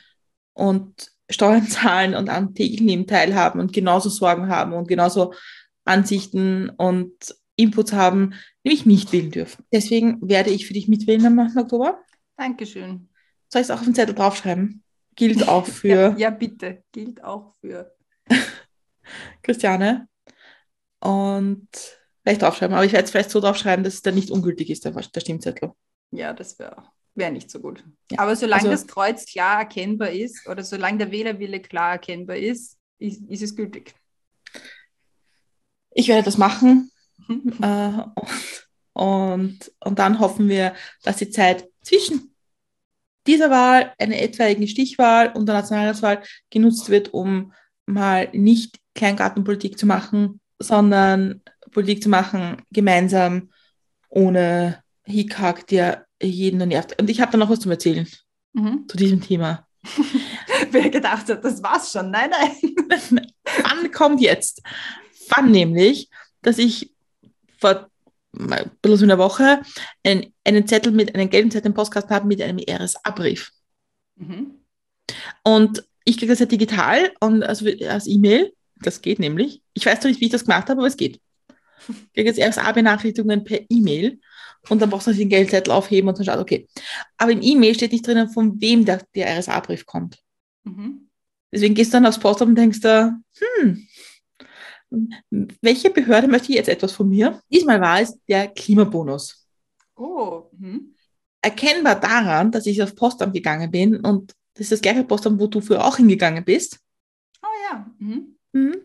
und Steuern zahlen und am täglichen Leben teilhaben und genauso Sorgen haben und genauso Ansichten und Inputs haben, nämlich nicht wählen dürfen. Deswegen werde ich für dich mitwählen am 9. Oktober. Dankeschön. Soll ich es auch auf den Zettel draufschreiben? Gilt auch für. ja, ja, bitte. Gilt auch für. Christiane. Und vielleicht draufschreiben, aber ich werde es vielleicht so draufschreiben, dass es dann nicht ungültig ist, der, der Stimmzettel. Ja, das wäre wär nicht so gut. Ja. Aber solange also, das Kreuz klar erkennbar ist oder solange der Wählerwille klar erkennbar ist, ist, ist es gültig. Ich werde das machen. äh, und, und, und dann hoffen wir, dass die Zeit zwischen dieser Wahl, einer etwaigen Stichwahl und der Nationalratswahl genutzt wird, um mal nicht Kleingartenpolitik zu machen, sondern Politik zu machen, gemeinsam, ohne Hickhack, der jeden nur nervt. Und ich habe da noch was zu erzählen mhm. zu diesem Thema. Wer gedacht hat, das war's schon. Nein, nein. Wann kommt jetzt? Wann nämlich, dass ich vor ein bisschen so einer Woche einen, einen Zettel mit einem gelben Zettel im Postkasten habe mit einem RSA-Brief. Mhm. Und ich kriege das ja digital und also als E-Mail. Das geht nämlich. Ich weiß noch nicht, wie ich das gemacht habe, aber es geht. Ich kriege jetzt RSA-Benachrichtigungen per E-Mail und dann brauchst du den Geldzettel aufheben und dann schaut, okay. Aber im E-Mail steht nicht drinnen, von wem der, der RSA-Brief kommt. Mhm. Deswegen gehst du dann aufs Postamt und denkst da, hm, welche Behörde möchte jetzt etwas von mir? Diesmal war es der Klimabonus. Oh. Hm. Erkennbar daran, dass ich aufs Postamt gegangen bin und das ist das gleiche Postamt, wo du früher auch hingegangen bist. Oh ja. Mhm. Mhm.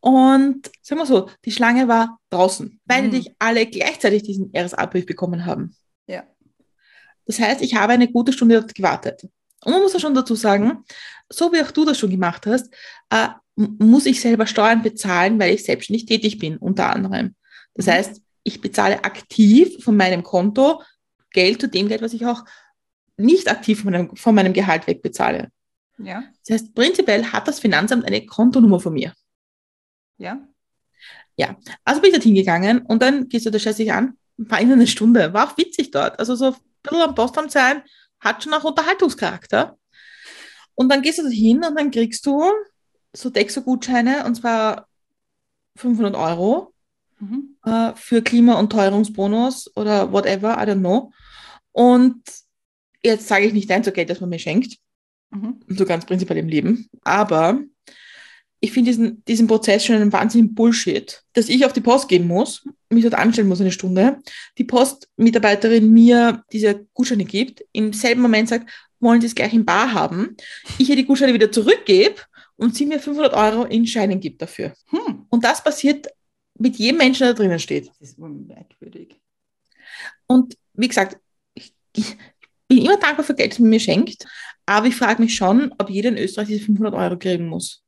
Und sagen wir so, die Schlange war draußen, weil Mhm. nicht alle gleichzeitig diesen RSA-Brief bekommen haben. Ja. Das heißt, ich habe eine gute Stunde dort gewartet. Und man muss ja schon dazu sagen, so wie auch du das schon gemacht hast, äh, muss ich selber Steuern bezahlen, weil ich selbstständig tätig bin, unter anderem. Das Mhm. heißt, ich bezahle aktiv von meinem Konto Geld zu dem Geld, was ich auch nicht aktiv von meinem, von meinem Gehalt wegbezahle. Ja. Das heißt, prinzipiell hat das Finanzamt eine Kontonummer von mir. Ja. Also bin ich dorthin gegangen und dann gehst du da scheiße dich an, war in eine Stunde, war auch witzig dort. Also so ein bisschen am Postamt sein, hat schon auch Unterhaltungscharakter. Und dann gehst du da hin und dann kriegst du so Dexo-Gutscheine und zwar 500 Euro Mhm. äh, für Klima- und Teuerungsbonus oder whatever, I don't know. Und jetzt sage ich nicht nein zu Geld, das man mir schenkt, Mhm. so ganz prinzipiell im Leben. Aber ich finde diesen, diesen Prozess schon einen wahnsinnigen Bullshit, dass ich auf die Post gehen muss, mich dort anstellen muss eine Stunde, die Postmitarbeiterin mir diese Gutscheine gibt, im selben Moment sagt, wollen Sie es gleich in Bar haben, ich ihr die Gutscheine wieder zurückgebe und sie mir 500 Euro in Scheinen gibt dafür. Hm. Und das passiert mit jedem Menschen, der da drinnen steht. Das ist merkwürdig. Und wie gesagt, ich, ich bin immer dankbar für Geld, das man mir schenkt, aber ich frage mich schon, ob jeder in Österreich diese 500 Euro kriegen muss.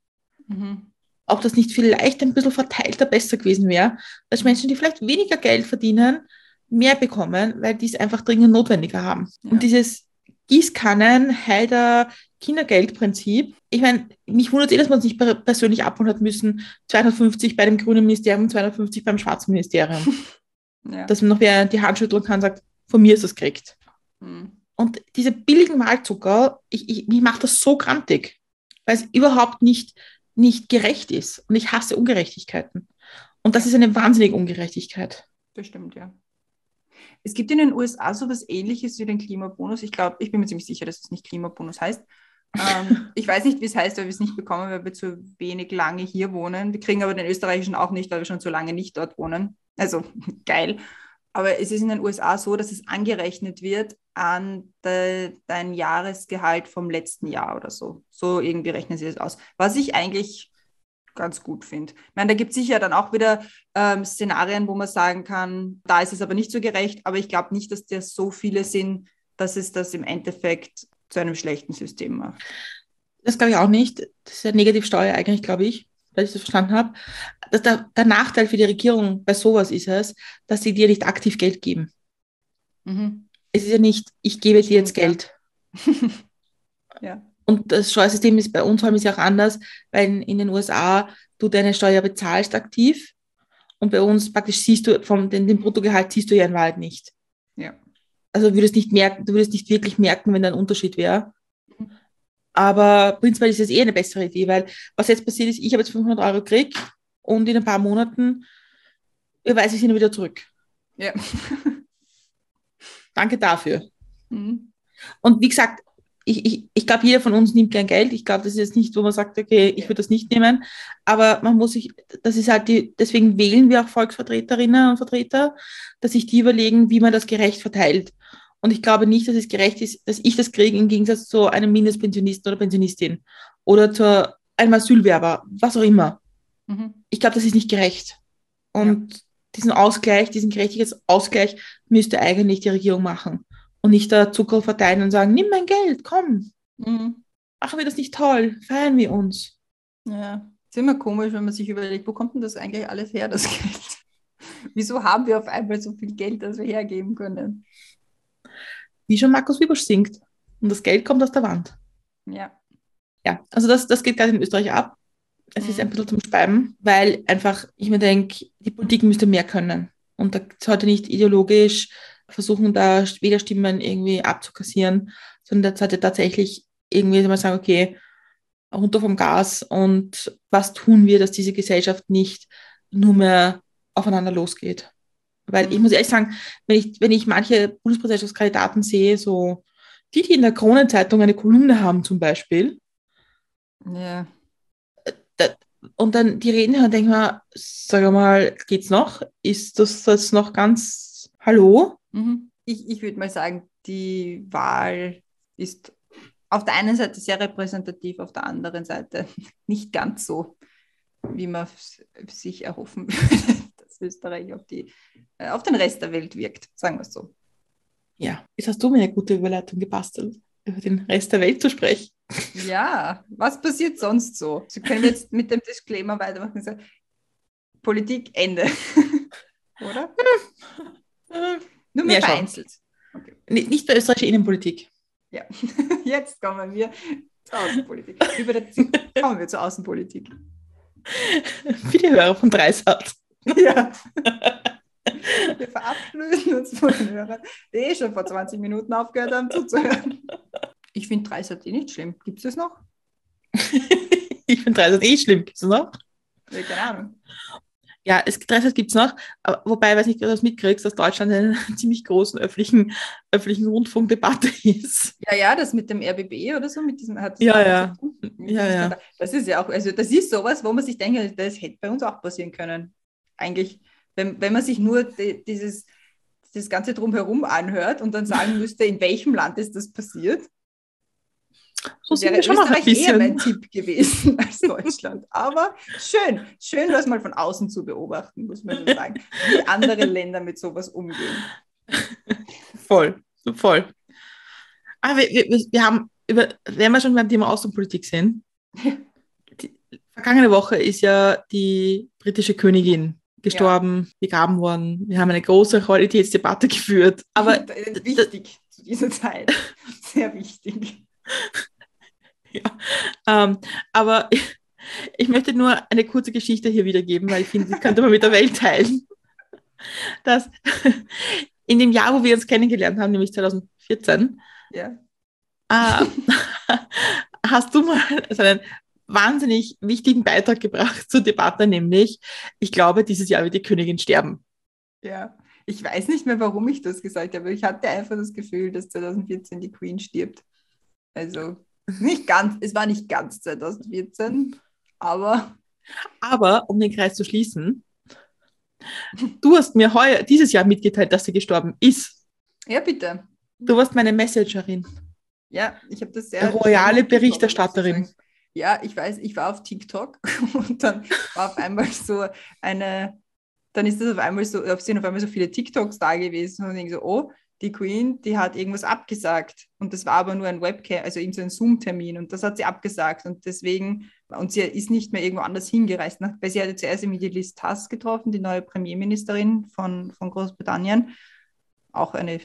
Mhm. Ob das nicht vielleicht ein bisschen verteilter besser gewesen wäre, dass Menschen, die vielleicht weniger Geld verdienen, mehr bekommen, weil die es einfach dringend notwendiger haben. Ja. Und dieses Gießkannen, Heider, Kindergeldprinzip, ich meine, mich wundert eh, dass man es nicht per- persönlich abholen hat müssen, 250 bei dem grünen Ministerium, 250 beim schwarzen Ministerium. Ja. dass man noch wer die Hand schütteln kann und sagt, von mir ist das gekriegt. Hm. Und diese billigen Wahlzucker, ich, ich, mich macht das so grantig, weil es überhaupt nicht, nicht gerecht ist. Und ich hasse Ungerechtigkeiten. Und das ist eine wahnsinnige Ungerechtigkeit. Das stimmt, ja. Es gibt in den USA sowas ähnliches wie den Klimabonus. Ich glaube, ich bin mir ziemlich sicher, dass es nicht Klimabonus heißt. ähm, ich weiß nicht, wie es heißt, weil wir es nicht bekommen, weil wir zu wenig lange hier wohnen. Wir kriegen aber den österreichischen auch nicht, weil wir schon zu lange nicht dort wohnen. Also geil. Aber es ist in den USA so, dass es angerechnet wird an de, dein Jahresgehalt vom letzten Jahr oder so. So irgendwie rechnen sie das aus. Was ich eigentlich ganz gut finde. Ich meine, da gibt es sicher dann auch wieder ähm, Szenarien, wo man sagen kann, da ist es aber nicht so gerecht, aber ich glaube nicht, dass das so viele sind, dass es das im Endeffekt zu einem schlechten System macht. Das glaube ich auch nicht. Das ist ja Negativsteuer eigentlich, glaube ich, weil ich das verstanden habe. Der, der Nachteil für die Regierung bei sowas ist es, dass sie dir nicht aktiv Geld geben. Mhm. Es ist ja nicht, ich gebe dir jetzt Geld. Ja. Und das Steuersystem ist bei uns vor allem ist ja auch anders, weil in den USA du deine Steuer bezahlst aktiv und bei uns praktisch siehst du vom den, den Bruttogehalt siehst du ja in Wahrheit nicht. Ja. Also würdest nicht merken, du würdest nicht wirklich merken, wenn da ein Unterschied wäre. Mhm. Aber prinzipiell ist es eh eine bessere Idee, weil was jetzt passiert ist, ich habe jetzt 500 Euro gekriegt und in ein paar Monaten überweise ich sie wieder zurück. Ja. Danke dafür. Mhm. Und wie gesagt, ich, ich, ich glaube, jeder von uns nimmt gern Geld. Ich glaube, das ist jetzt nicht, wo man sagt, okay, ich würde das nicht nehmen. Aber man muss sich, das ist halt die, deswegen wählen wir auch Volksvertreterinnen und Vertreter, dass sich die überlegen, wie man das gerecht verteilt. Und ich glaube nicht, dass es gerecht ist, dass ich das kriege im Gegensatz zu einem Mindestpensionisten oder Pensionistin oder zu einem Asylwerber, was auch immer. Mhm. Ich glaube, das ist nicht gerecht. Und diesen Ausgleich, diesen Gerechtigkeitsausgleich müsste eigentlich die Regierung machen. Und nicht da Zucker verteilen und sagen, nimm mein Geld, komm, Mhm. machen wir das nicht toll, feiern wir uns. Ja. Ist immer komisch, wenn man sich überlegt, wo kommt denn das eigentlich alles her, das Geld? Wieso haben wir auf einmal so viel Geld, das wir hergeben können? Wie schon Markus Wiebusch singt. Und das Geld kommt aus der Wand. Ja. Ja, also das, das geht gerade in Österreich ab. Es ist Mhm. ein bisschen zum Speiben, weil einfach ich mir denke, die Politik müsste mehr können. Und da sollte nicht ideologisch versuchen, da Wählerstimmen irgendwie abzukassieren, sondern da sollte tatsächlich irgendwie mal sagen, okay, runter vom Gas und was tun wir, dass diese Gesellschaft nicht nur mehr aufeinander losgeht. Weil ich muss ehrlich sagen, wenn ich, wenn ich manche Bundespräsidentschaftskandidaten sehe, so die, die in der Kronenzeitung eine Kolumne haben zum Beispiel, Ja. da, und dann die reden und denken mir, sag mal, geht's noch? Ist das jetzt noch ganz Hallo? Mhm. Ich, ich würde mal sagen, die Wahl ist auf der einen Seite sehr repräsentativ, auf der anderen Seite nicht ganz so, wie man sich erhoffen würde, dass Österreich auf, die, äh, auf den Rest der Welt wirkt, sagen wir es so. Ja, jetzt hast du mir eine gute Überleitung gebastelt, über den Rest der Welt zu sprechen. Ja, was passiert sonst so? Sie können jetzt mit dem Disclaimer weitermachen und sagen, Politik, Ende. Oder? Nur mehr ja, vereinzelt. Okay. Nicht bei österreichischer Innenpolitik. Ja, jetzt kommen wir zur Außenpolitik. Über der kommen wir zur Außenpolitik. Wie die Hörer von Dreisat. Ja. Wir verabschieden uns von den Hörern, die eh schon vor 20 Minuten aufgehört haben zuzuhören. Ich finde Dreisat eh nicht schlimm. Gibt es das noch? ich finde Dreisat eh schlimm. Gibt es noch? Ja, keine Ahnung. Ja, es, Dreisat gibt es noch, wobei, weiß nicht, ob du das mitkriegst, dass Deutschland in einer ziemlich großen öffentlichen, öffentlichen Rundfunkdebatte ist. Ja, ja, das mit dem RBB oder so, mit diesem hat ja, ja. ja, ja. Das ist ja auch, also das ist sowas, wo man sich denkt, das hätte bei uns auch passieren können. Eigentlich, wenn, wenn man sich nur die, dieses, das Ganze drumherum anhört und dann sagen müsste, in welchem Land ist das passiert, so wäre schon Österreich eher mein Tipp gewesen als Deutschland. Aber schön, schön, das mal von außen zu beobachten, muss man so sagen, wie andere Länder mit sowas umgehen. Voll, voll. Aber wir, wir, wir haben, über, wenn wir schon beim Thema Außenpolitik sind, die vergangene Woche ist ja die britische Königin gestorben, ja. begraben worden. Wir haben eine große Qualitätsdebatte geführt. Aber wichtig zu dieser Zeit. Sehr wichtig. ja. Ähm, aber ich, ich, möchte nur eine kurze Geschichte hier wiedergeben, weil ich finde, die könnte man mit der Welt teilen. Dass in dem Jahr, wo wir uns kennengelernt haben, nämlich 2014, ja. äh, hast du mal also einen wahnsinnig wichtigen Beitrag gebracht zur Debatte, nämlich, ich glaube, dieses Jahr wird die Königin sterben. Ja, ich weiß nicht mehr, warum ich das gesagt habe. Ich hatte einfach das Gefühl, dass 2014 die Queen stirbt. Also nicht ganz, es war nicht ganz 2014, aber. Aber um den Kreis zu schließen, du hast mir heuer, dieses Jahr mitgeteilt, dass sie gestorben ist. Ja, bitte. Du warst meine Messengerin. Ja, ich habe das sehr. Royale Berichterstatterin. Ja, ich weiß, ich war auf TikTok und dann war auf einmal so eine, dann ist das auf einmal so, sind auf einmal so viele TikToks da gewesen und ich denke so, oh, die Queen, die hat irgendwas abgesagt. Und das war aber nur ein Webcam, also eben so ein Zoom-Termin. Und das hat sie abgesagt. Und deswegen, und sie ist nicht mehr irgendwo anders hingereist, weil sie hatte zuerst die Liz Tass getroffen, die neue Premierministerin von, von Großbritannien, auch eine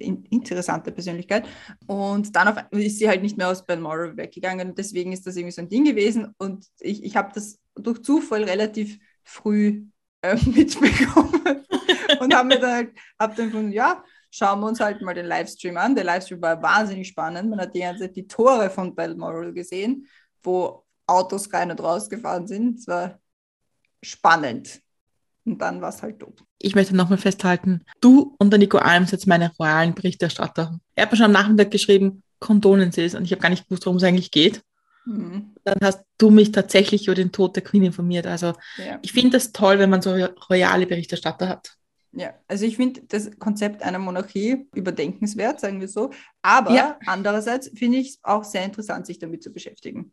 interessante Persönlichkeit. Und dann auf, ist sie halt nicht mehr aus Balmoral weggegangen. Und deswegen ist das irgendwie so ein Ding gewesen. Und ich, ich habe das durch Zufall relativ früh äh, mitbekommen. Und habe mir dann halt, hab dann von, ja, schauen wir uns halt mal den Livestream an. Der Livestream war wahnsinnig spannend. Man hat die ganze Zeit die Tore von Balmoral gesehen, wo Autos rein und raus gefahren sind. Es war spannend. Und dann war es halt tot. Ich möchte nochmal festhalten, du und der Nico Alms jetzt meine royalen Berichterstatter. Er hat mir schon am Nachmittag geschrieben, Condolences und ich habe gar nicht gewusst, worum es eigentlich geht. Mhm. Dann hast du mich tatsächlich über den Tod der Queen informiert. Also ja. ich finde das toll, wenn man so royale Berichterstatter hat. Ja, also ich finde das Konzept einer Monarchie überdenkenswert, sagen wir so. Aber ja. andererseits finde ich es auch sehr interessant, sich damit zu beschäftigen.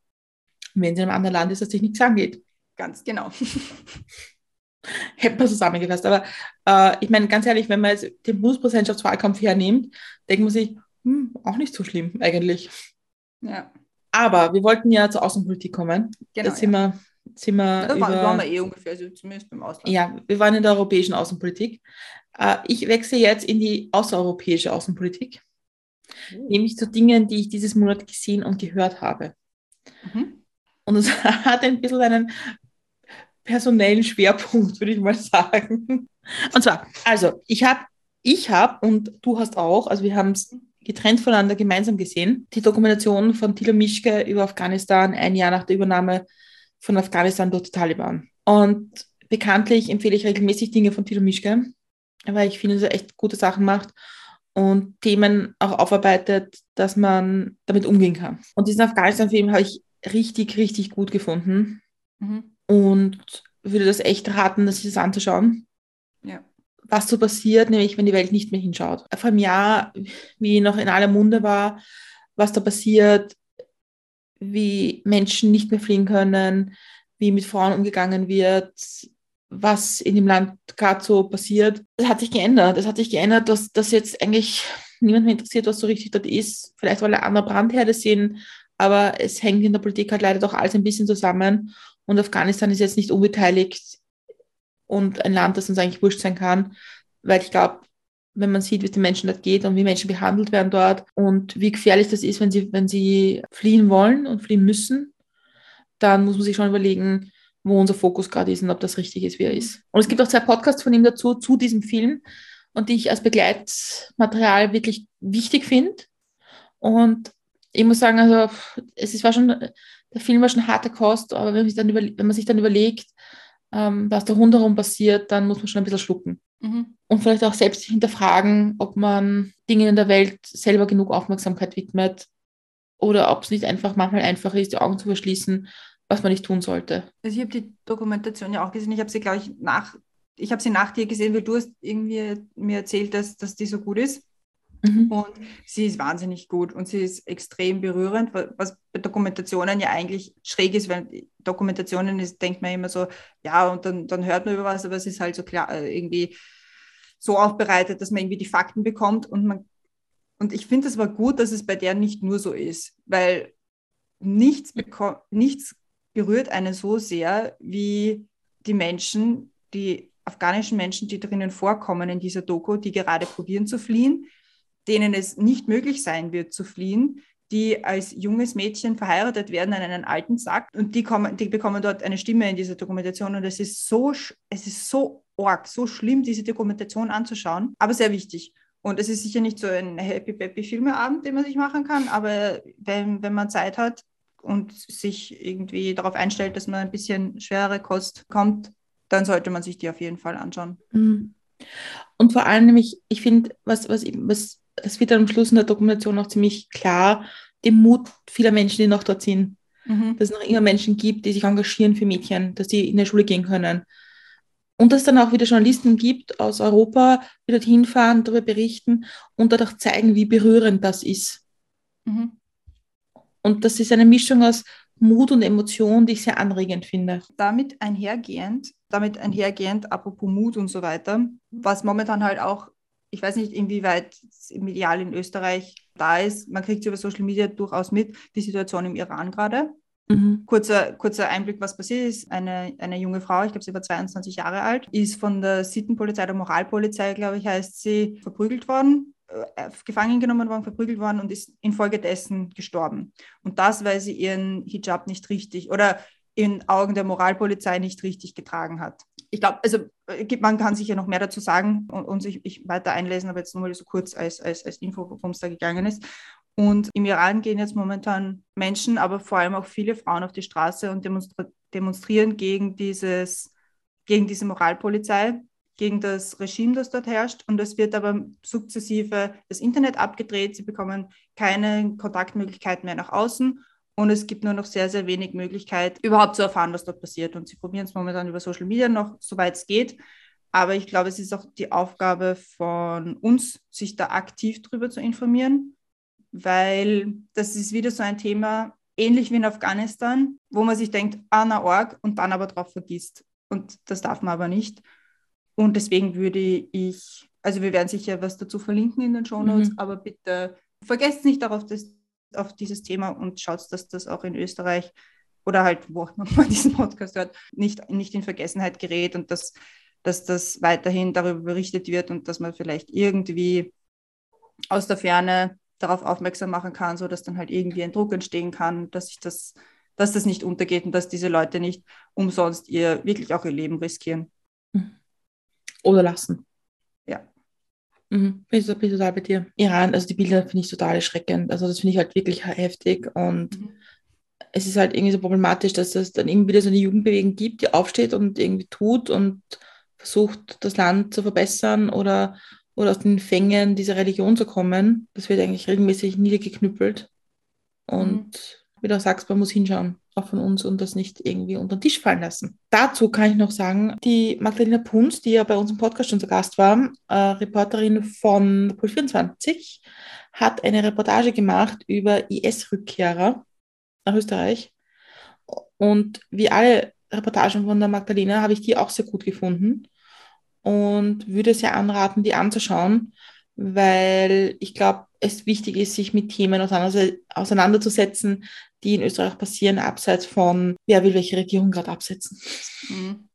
Wenn es in einem anderen Land ist, dass sich nichts angeht. Ganz genau. Hätte man zusammengefasst. Aber äh, ich meine, ganz ehrlich, wenn man jetzt den Bundespräsidentschaftswahlkampf hernimmt, denkt man sich, hm, auch nicht so schlimm eigentlich. Ja. Aber wir wollten ja zur Außenpolitik kommen. Genau. Jetzt sind ja. wir sind wir. Da über, waren wir eh ungefähr, also zumindest beim Ausland. Ja, wir waren in der europäischen Außenpolitik. Äh, ich wechsle jetzt in die außereuropäische Außenpolitik, mhm. nämlich zu Dingen, die ich dieses Monat gesehen und gehört habe. Mhm. Und es hat ein bisschen einen personellen Schwerpunkt, würde ich mal sagen. Und zwar, also ich habe, ich habe und du hast auch, also wir haben es getrennt voneinander gemeinsam gesehen, die Dokumentation von Tilo Mischke über Afghanistan ein Jahr nach der Übernahme von Afghanistan durch die Taliban. Und bekanntlich empfehle ich regelmäßig Dinge von Tilo Mischke, weil ich finde, dass er echt gute Sachen macht und Themen auch aufarbeitet, dass man damit umgehen kann. Und diesen Afghanistan-Film habe ich richtig, richtig gut gefunden. Mhm. Und würde das echt raten, dass sich das anzuschauen. Ja. Was so passiert, nämlich wenn die Welt nicht mehr hinschaut. Vor einem Jahr, wie noch in aller Munde war, was da passiert, wie Menschen nicht mehr fliehen können, wie mit Frauen umgegangen wird, was in dem Land gerade so passiert. Das hat sich geändert. Es hat sich geändert, dass das jetzt eigentlich niemand mehr interessiert, was so richtig dort ist. Vielleicht weil andere Brandherde sind, aber es hängt in der Politik halt leider doch alles ein bisschen zusammen. Und Afghanistan ist jetzt nicht unbeteiligt und ein Land, das uns eigentlich wurscht sein kann, weil ich glaube, wenn man sieht, wie es den Menschen dort geht und wie Menschen behandelt werden dort und wie gefährlich das ist, wenn sie, wenn sie fliehen wollen und fliehen müssen, dann muss man sich schon überlegen, wo unser Fokus gerade ist und ob das richtig ist, wie er ist. Und es gibt auch zwei Podcasts von ihm dazu, zu diesem Film und die ich als Begleitmaterial wirklich wichtig finde. Und ich muss sagen, also es ist, war schon, der Film war schon harte Kost, aber wenn man sich dann, über, wenn man sich dann überlegt, ähm, was da rundherum passiert, dann muss man schon ein bisschen schlucken. Mhm. Und vielleicht auch selbst hinterfragen, ob man Dingen in der Welt selber genug Aufmerksamkeit widmet oder ob es nicht einfach manchmal einfacher ist, die Augen zu verschließen, was man nicht tun sollte. Also ich habe die Dokumentation ja auch gesehen. Ich habe sie, glaube ich, nach, ich habe sie nach dir gesehen, weil du hast irgendwie mir erzählt, dass, dass die so gut ist. Mhm. Und sie ist wahnsinnig gut und sie ist extrem berührend, was bei Dokumentationen ja eigentlich schräg ist, weil Dokumentationen ist, denkt man immer so, ja, und dann, dann hört man über was, aber es ist halt so klar, äh, irgendwie so aufbereitet, dass man irgendwie die Fakten bekommt und man und ich finde es aber gut, dass es bei der nicht nur so ist, weil nichts, nichts berührt einen so sehr wie die Menschen, die afghanischen Menschen, die drinnen vorkommen in dieser Doku, die gerade probieren zu fliehen, denen es nicht möglich sein wird zu fliehen, die als junges Mädchen verheiratet werden an einen alten Sack und die, kommen, die bekommen dort eine Stimme in dieser Dokumentation und es ist so, es ist so arg, so schlimm, diese Dokumentation anzuschauen, aber sehr wichtig. Und es ist sicher nicht so ein happy peppy Filmeabend, den man sich machen kann, aber wenn, wenn man Zeit hat und sich irgendwie darauf einstellt, dass man ein bisschen schwere Kost kommt, dann sollte man sich die auf jeden Fall anschauen. Mhm. Und vor allem nämlich, ich finde, was, was, was es wird dann am Schluss in der Dokumentation auch ziemlich klar, den Mut vieler Menschen, die noch dort sind. Mhm. Dass es noch immer Menschen gibt, die sich engagieren für Mädchen, dass die in der Schule gehen können. Und dass es dann auch wieder Journalisten gibt aus Europa, die dort hinfahren, darüber berichten und dort auch zeigen, wie berührend das ist. Mhm. Und das ist eine Mischung aus Mut und Emotion, die ich sehr anregend finde. Damit einhergehend, damit einhergehend, apropos Mut und so weiter, was momentan halt auch ich weiß nicht, inwieweit es medial in Österreich da ist. Man kriegt es über Social Media durchaus mit, die Situation im Iran gerade. Mhm. Kurzer, kurzer Einblick, was passiert ist. Eine, eine junge Frau, ich glaube, sie war 22 Jahre alt, ist von der Sittenpolizei, der Moralpolizei, glaube ich, heißt sie, verprügelt worden, äh, gefangen genommen worden, verprügelt worden und ist infolgedessen gestorben. Und das, weil sie ihren Hijab nicht richtig oder in Augen der Moralpolizei nicht richtig getragen hat ich glaube, also äh, man kann sicher noch mehr dazu sagen und, und sich ich weiter einlesen, aber jetzt nur mal so kurz als, als, als Info, worum es da gegangen ist. Und im Iran gehen jetzt momentan Menschen, aber vor allem auch viele Frauen auf die Straße und demonstrieren gegen, dieses, gegen diese Moralpolizei, gegen das Regime, das dort herrscht. Und es wird aber sukzessive das Internet abgedreht. Sie bekommen keine Kontaktmöglichkeiten mehr nach außen und es gibt nur noch sehr, sehr wenig Möglichkeit, überhaupt zu erfahren, was dort passiert. Und sie probieren es momentan über Social Media noch, soweit es geht. Aber ich glaube, es ist auch die Aufgabe von uns, sich da aktiv drüber zu informieren, weil das ist wieder so ein Thema, ähnlich wie in Afghanistan, wo man sich denkt, ah, na, Org, und dann aber drauf vergisst. Und das darf man aber nicht. Und deswegen würde ich, also wir werden sicher was dazu verlinken in den Show Notes, mhm. aber bitte vergesst nicht darauf, dass auf dieses Thema und schaut, dass das auch in Österreich oder halt, wo man diesen Podcast hört, nicht, nicht in Vergessenheit gerät und dass, dass das weiterhin darüber berichtet wird und dass man vielleicht irgendwie aus der Ferne darauf aufmerksam machen kann, sodass dann halt irgendwie ein Druck entstehen kann, dass sich das, dass das nicht untergeht und dass diese Leute nicht umsonst ihr wirklich auch ihr Leben riskieren. Oder lassen. Mhm. Bin, ich, bin total bei dir. Iran, also die Bilder finde ich total erschreckend. Also das finde ich halt wirklich heftig und mhm. es ist halt irgendwie so problematisch, dass es dann irgendwie wieder so eine Jugendbewegung gibt, die aufsteht und irgendwie tut und versucht, das Land zu verbessern oder, oder aus den Fängen dieser Religion zu kommen. Das wird eigentlich regelmäßig niedergeknüppelt. Und mhm. wie du auch sagst, man muss hinschauen. Auch von uns und das nicht irgendwie unter den Tisch fallen lassen. Dazu kann ich noch sagen, die Magdalena Punz, die ja bei uns im Podcast schon zu Gast war, äh, Reporterin von Pol 24, hat eine Reportage gemacht über IS-Rückkehrer nach Österreich. Und wie alle Reportagen von der Magdalena habe ich die auch sehr gut gefunden und würde sehr anraten, die anzuschauen, weil ich glaube, es wichtig ist, sich mit Themen auseinanderzusetzen, die in Österreich passieren, abseits von, wer will welche Regierung gerade absetzen. Mhm.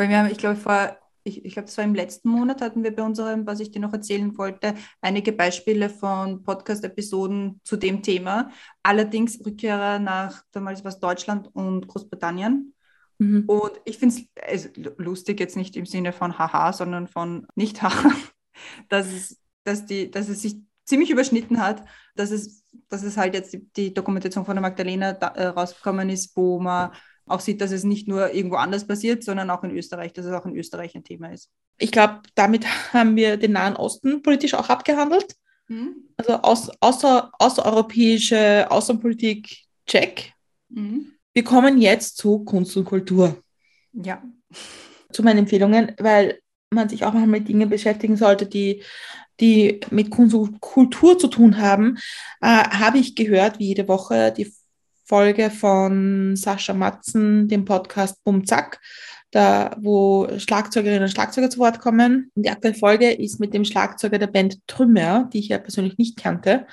Allem, wir haben, ich glaube, vor, ich, ich glaube, das war im letzten Monat, hatten wir bei unserem, was ich dir noch erzählen wollte, einige Beispiele von Podcast-Episoden zu dem Thema. Allerdings Rückkehrer nach damals was Deutschland und Großbritannien. Mhm. Und ich finde es also, lustig, jetzt nicht im Sinne von haha, sondern von nicht haha, dass es, dass, die, dass es sich ziemlich überschnitten hat, dass es, dass es halt jetzt die, die Dokumentation von der Magdalena da, äh, rausgekommen ist, wo man auch sieht, dass es nicht nur irgendwo anders passiert, sondern auch in Österreich, dass es auch in Österreich ein Thema ist. Ich glaube, damit haben wir den Nahen Osten politisch auch abgehandelt. Mhm. Also aus, außer, außereuropäische Außenpolitik, check. Mhm. Wir kommen jetzt zu Kunst und Kultur. Ja. Zu meinen Empfehlungen, weil man sich auch mal mit Dingen beschäftigen sollte, die die mit Kultur zu tun haben, äh, habe ich gehört, wie jede Woche, die Folge von Sascha Matzen, dem Podcast Bum Zack, da, wo Schlagzeugerinnen und Schlagzeuger zu Wort kommen. Die aktuelle Folge ist mit dem Schlagzeuger der Band Trümmer, die ich ja persönlich nicht kannte.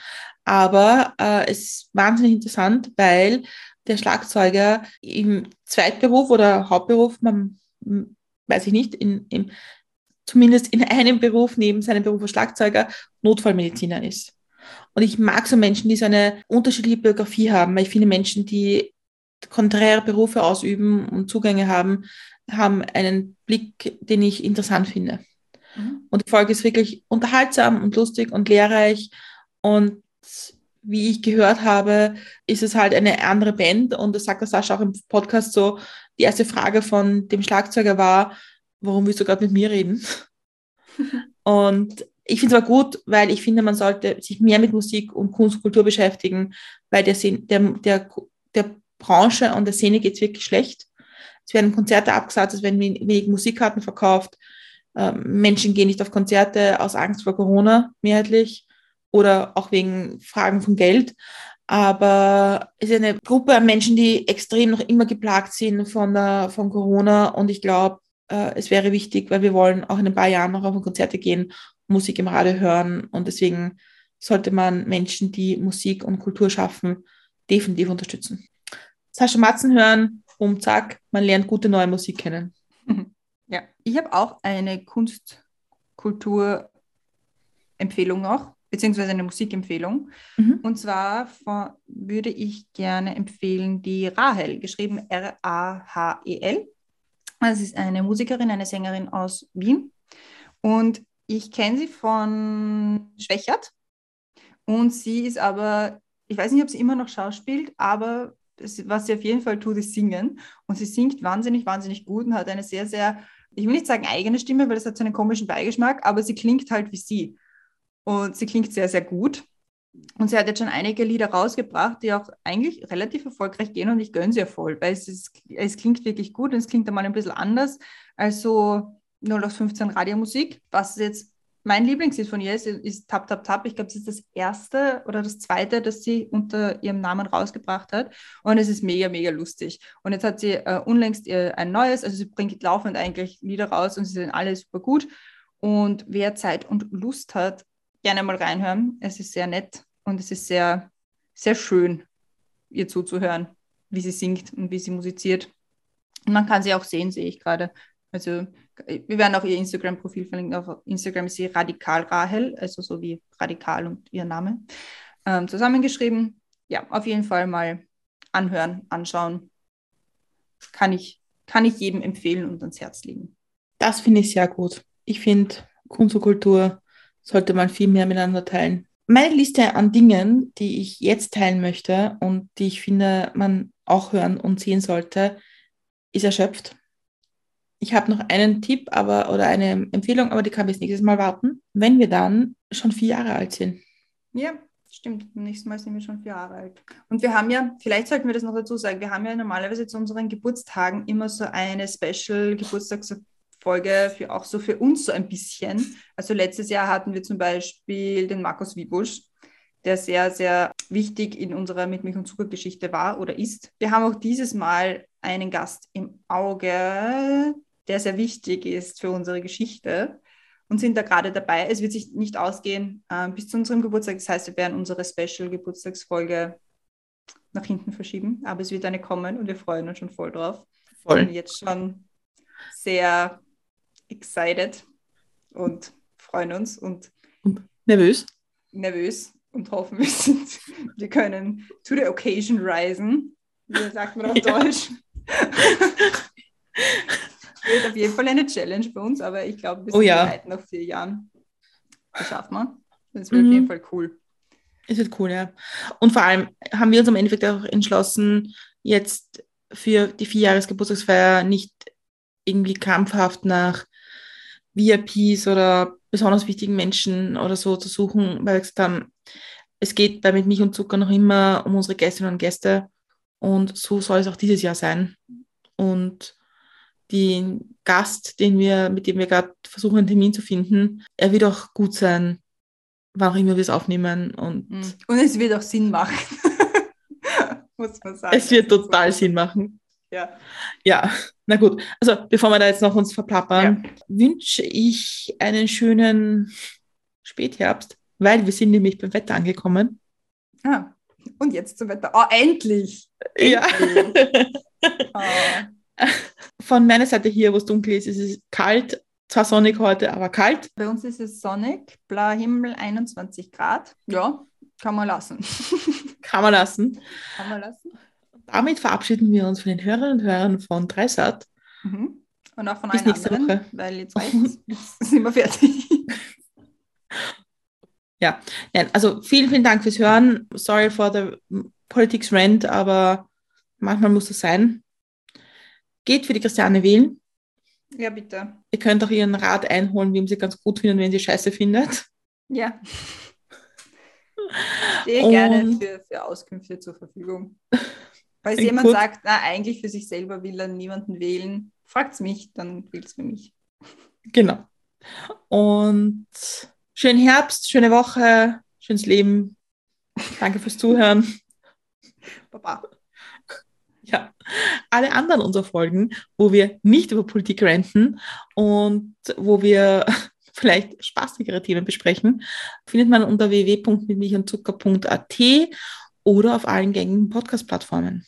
Aber äh, es ist wahnsinnig interessant, weil der Schlagzeuger im Zweitberuf oder Hauptberuf, man weiß ich nicht, in, im zumindest in einem Beruf neben seinem Beruf als Schlagzeuger Notfallmediziner ist. Und ich mag so Menschen, die so eine unterschiedliche Biografie haben, weil ich finde Menschen, die konträre Berufe ausüben und Zugänge haben, haben einen Blick, den ich interessant finde. Mhm. Und die Folge ist wirklich unterhaltsam und lustig und lehrreich. Und wie ich gehört habe, ist es halt eine andere Band. Und das sagt der Sascha auch im Podcast so. Die erste Frage von dem Schlagzeuger war, warum willst du gerade mit mir reden? und ich finde es aber gut, weil ich finde, man sollte sich mehr mit Musik und Kunst und Kultur beschäftigen, weil der, der, der, der Branche und der Szene geht es wirklich schlecht. Es werden Konzerte abgesagt, es werden wenig Musikkarten verkauft. Ähm, Menschen gehen nicht auf Konzerte aus Angst vor Corona mehrheitlich oder auch wegen Fragen von Geld. Aber es ist eine Gruppe an Menschen, die extrem noch immer geplagt sind von, der, von Corona. Und ich glaube, äh, es wäre wichtig, weil wir wollen auch in ein paar Jahren noch auf Konzerte gehen, Musik im Radio hören und deswegen sollte man Menschen, die Musik und Kultur schaffen, definitiv unterstützen. Sascha Matzen hören, um zack, man lernt gute neue Musik kennen. Ja, ich habe auch eine Kunst-Kultur-Empfehlung noch, beziehungsweise eine Musikempfehlung. Mhm. Und zwar von, würde ich gerne empfehlen die Rahel, geschrieben R-A-H-E-L. Sie ist eine Musikerin, eine Sängerin aus Wien. Und ich kenne sie von Schwächert. Und sie ist aber, ich weiß nicht, ob sie immer noch schauspielt, aber was sie auf jeden Fall tut, ist singen. Und sie singt wahnsinnig, wahnsinnig gut und hat eine sehr, sehr, ich will nicht sagen eigene Stimme, weil das hat so einen komischen Beigeschmack, aber sie klingt halt wie sie. Und sie klingt sehr, sehr gut. Und sie hat jetzt schon einige Lieder rausgebracht, die auch eigentlich relativ erfolgreich gehen und ich gönne sie ja voll, weil es, ist, es klingt wirklich gut und es klingt einmal ein bisschen anders als so 0 aus 15 Radiomusik. Was jetzt mein Lieblingslied von ihr ist, ist Tap Tap Tap. Ich glaube, es ist das erste oder das zweite, das sie unter ihrem Namen rausgebracht hat. Und es ist mega, mega lustig. Und jetzt hat sie äh, unlängst ihr ein neues, also sie bringt laufend eigentlich Lieder raus und sie sind alle super gut. Und wer Zeit und Lust hat, gerne mal reinhören. Es ist sehr nett und es ist sehr, sehr schön, ihr zuzuhören, wie sie singt und wie sie musiziert. Und man kann sie auch sehen, sehe ich gerade. Also wir werden auch ihr Instagram-Profil verlinken. Auf Instagram ist sie Radikal Rahel, also so wie Radikal und ihr Name, ähm, zusammengeschrieben. Ja, auf jeden Fall mal anhören, anschauen. Kann ich, kann ich jedem empfehlen und ans Herz legen. Das finde ich sehr gut. Ich finde, Kunst und Kultur sollte man viel mehr miteinander teilen. Meine Liste an Dingen, die ich jetzt teilen möchte und die ich finde, man auch hören und sehen sollte, ist erschöpft. Ich habe noch einen Tipp aber, oder eine Empfehlung, aber die kann bis nächstes Mal warten, wenn wir dann schon vier Jahre alt sind. Ja, Stimmt, nächstes Mal sind wir schon vier Jahre alt. Und wir haben ja, vielleicht sollten wir das noch dazu sagen, wir haben ja normalerweise zu unseren Geburtstagen immer so eine Special-Geburtstagsfolge für auch so für uns so ein bisschen. Also letztes Jahr hatten wir zum Beispiel den Markus Wiebusch, der sehr, sehr wichtig in unserer Mit Milch und Zucker-Geschichte war oder ist. Wir haben auch dieses Mal einen Gast im Auge, der sehr wichtig ist für unsere Geschichte und sind da gerade dabei. Es wird sich nicht ausgehen äh, bis zu unserem Geburtstag. Das heißt, wir werden unsere Special-Geburtstagsfolge nach hinten verschieben. Aber es wird eine kommen und wir freuen uns schon voll drauf. Voll. Bin jetzt schon sehr excited und freuen uns und, und nervös. Nervös und hoffen, wir, sind, wir können to the occasion risen. Wie sagt man auf ja. Deutsch? wird auf jeden Fall eine Challenge für uns, aber ich glaube, bis oh, ja. bereit nach vier Jahren. Das schaffen wir. Das wird mhm. auf jeden Fall cool. Es wird cool, ja. Und vor allem haben wir uns am Endeffekt auch entschlossen, jetzt für die Vierjahresgeburtstagsfeier nicht irgendwie krampfhaft nach VIPs oder besonders wichtigen Menschen oder so zu suchen, weil wir gesagt haben, es geht bei Mit Milch und Zucker noch immer um unsere Gästinnen und Gäste und so soll es auch dieses Jahr sein. Und den Gast, den wir, mit dem wir gerade versuchen, einen Termin zu finden, er wird auch gut sein, wann auch immer wir es aufnehmen. Und, mhm. und es wird auch Sinn machen. Muss man sagen. Es wird total Sinn machen. Ja. Ja, na gut. Also bevor wir da jetzt noch uns verplappern, ja. wünsche ich einen schönen Spätherbst, weil wir sind nämlich beim Wetter angekommen. Ah, und jetzt zum Wetter. Oh, endlich! endlich. Ja. oh. Von meiner Seite hier, wo es dunkel ist, ist es kalt. Zwar sonnig heute, aber kalt. Bei uns ist es sonnig, blauer Himmel, 21 Grad. Ja, kann man lassen. kann man lassen. Kann man lassen. Damit verabschieden wir uns von den Hörerinnen und Hörern von Dreisat. Mhm. Und auch von Bis allen anderen, Woche. weil jetzt, jetzt sind wir fertig. Ja, also vielen, vielen Dank fürs Hören. Sorry for the Politics Rant, aber manchmal muss es sein. Geht für die Christiane wählen. Ja, bitte. Ihr könnt auch ihren Rat einholen, wie sie ganz gut finden, wenn sie Scheiße findet. Ja. Stehe gerne für, für Auskünfte zur Verfügung. Falls jemand gut. sagt, na, eigentlich für sich selber will er niemanden wählen, fragt es mich, dann wählt es für mich. Genau. Und schönen Herbst, schöne Woche, schönes Leben. Danke fürs Zuhören. Baba ja, alle anderen unserer Folgen, wo wir nicht über Politik renten und wo wir vielleicht spaßigere Themen besprechen, findet man unter www.mitmilchandzucker.at oder auf allen gängigen Podcast-Plattformen.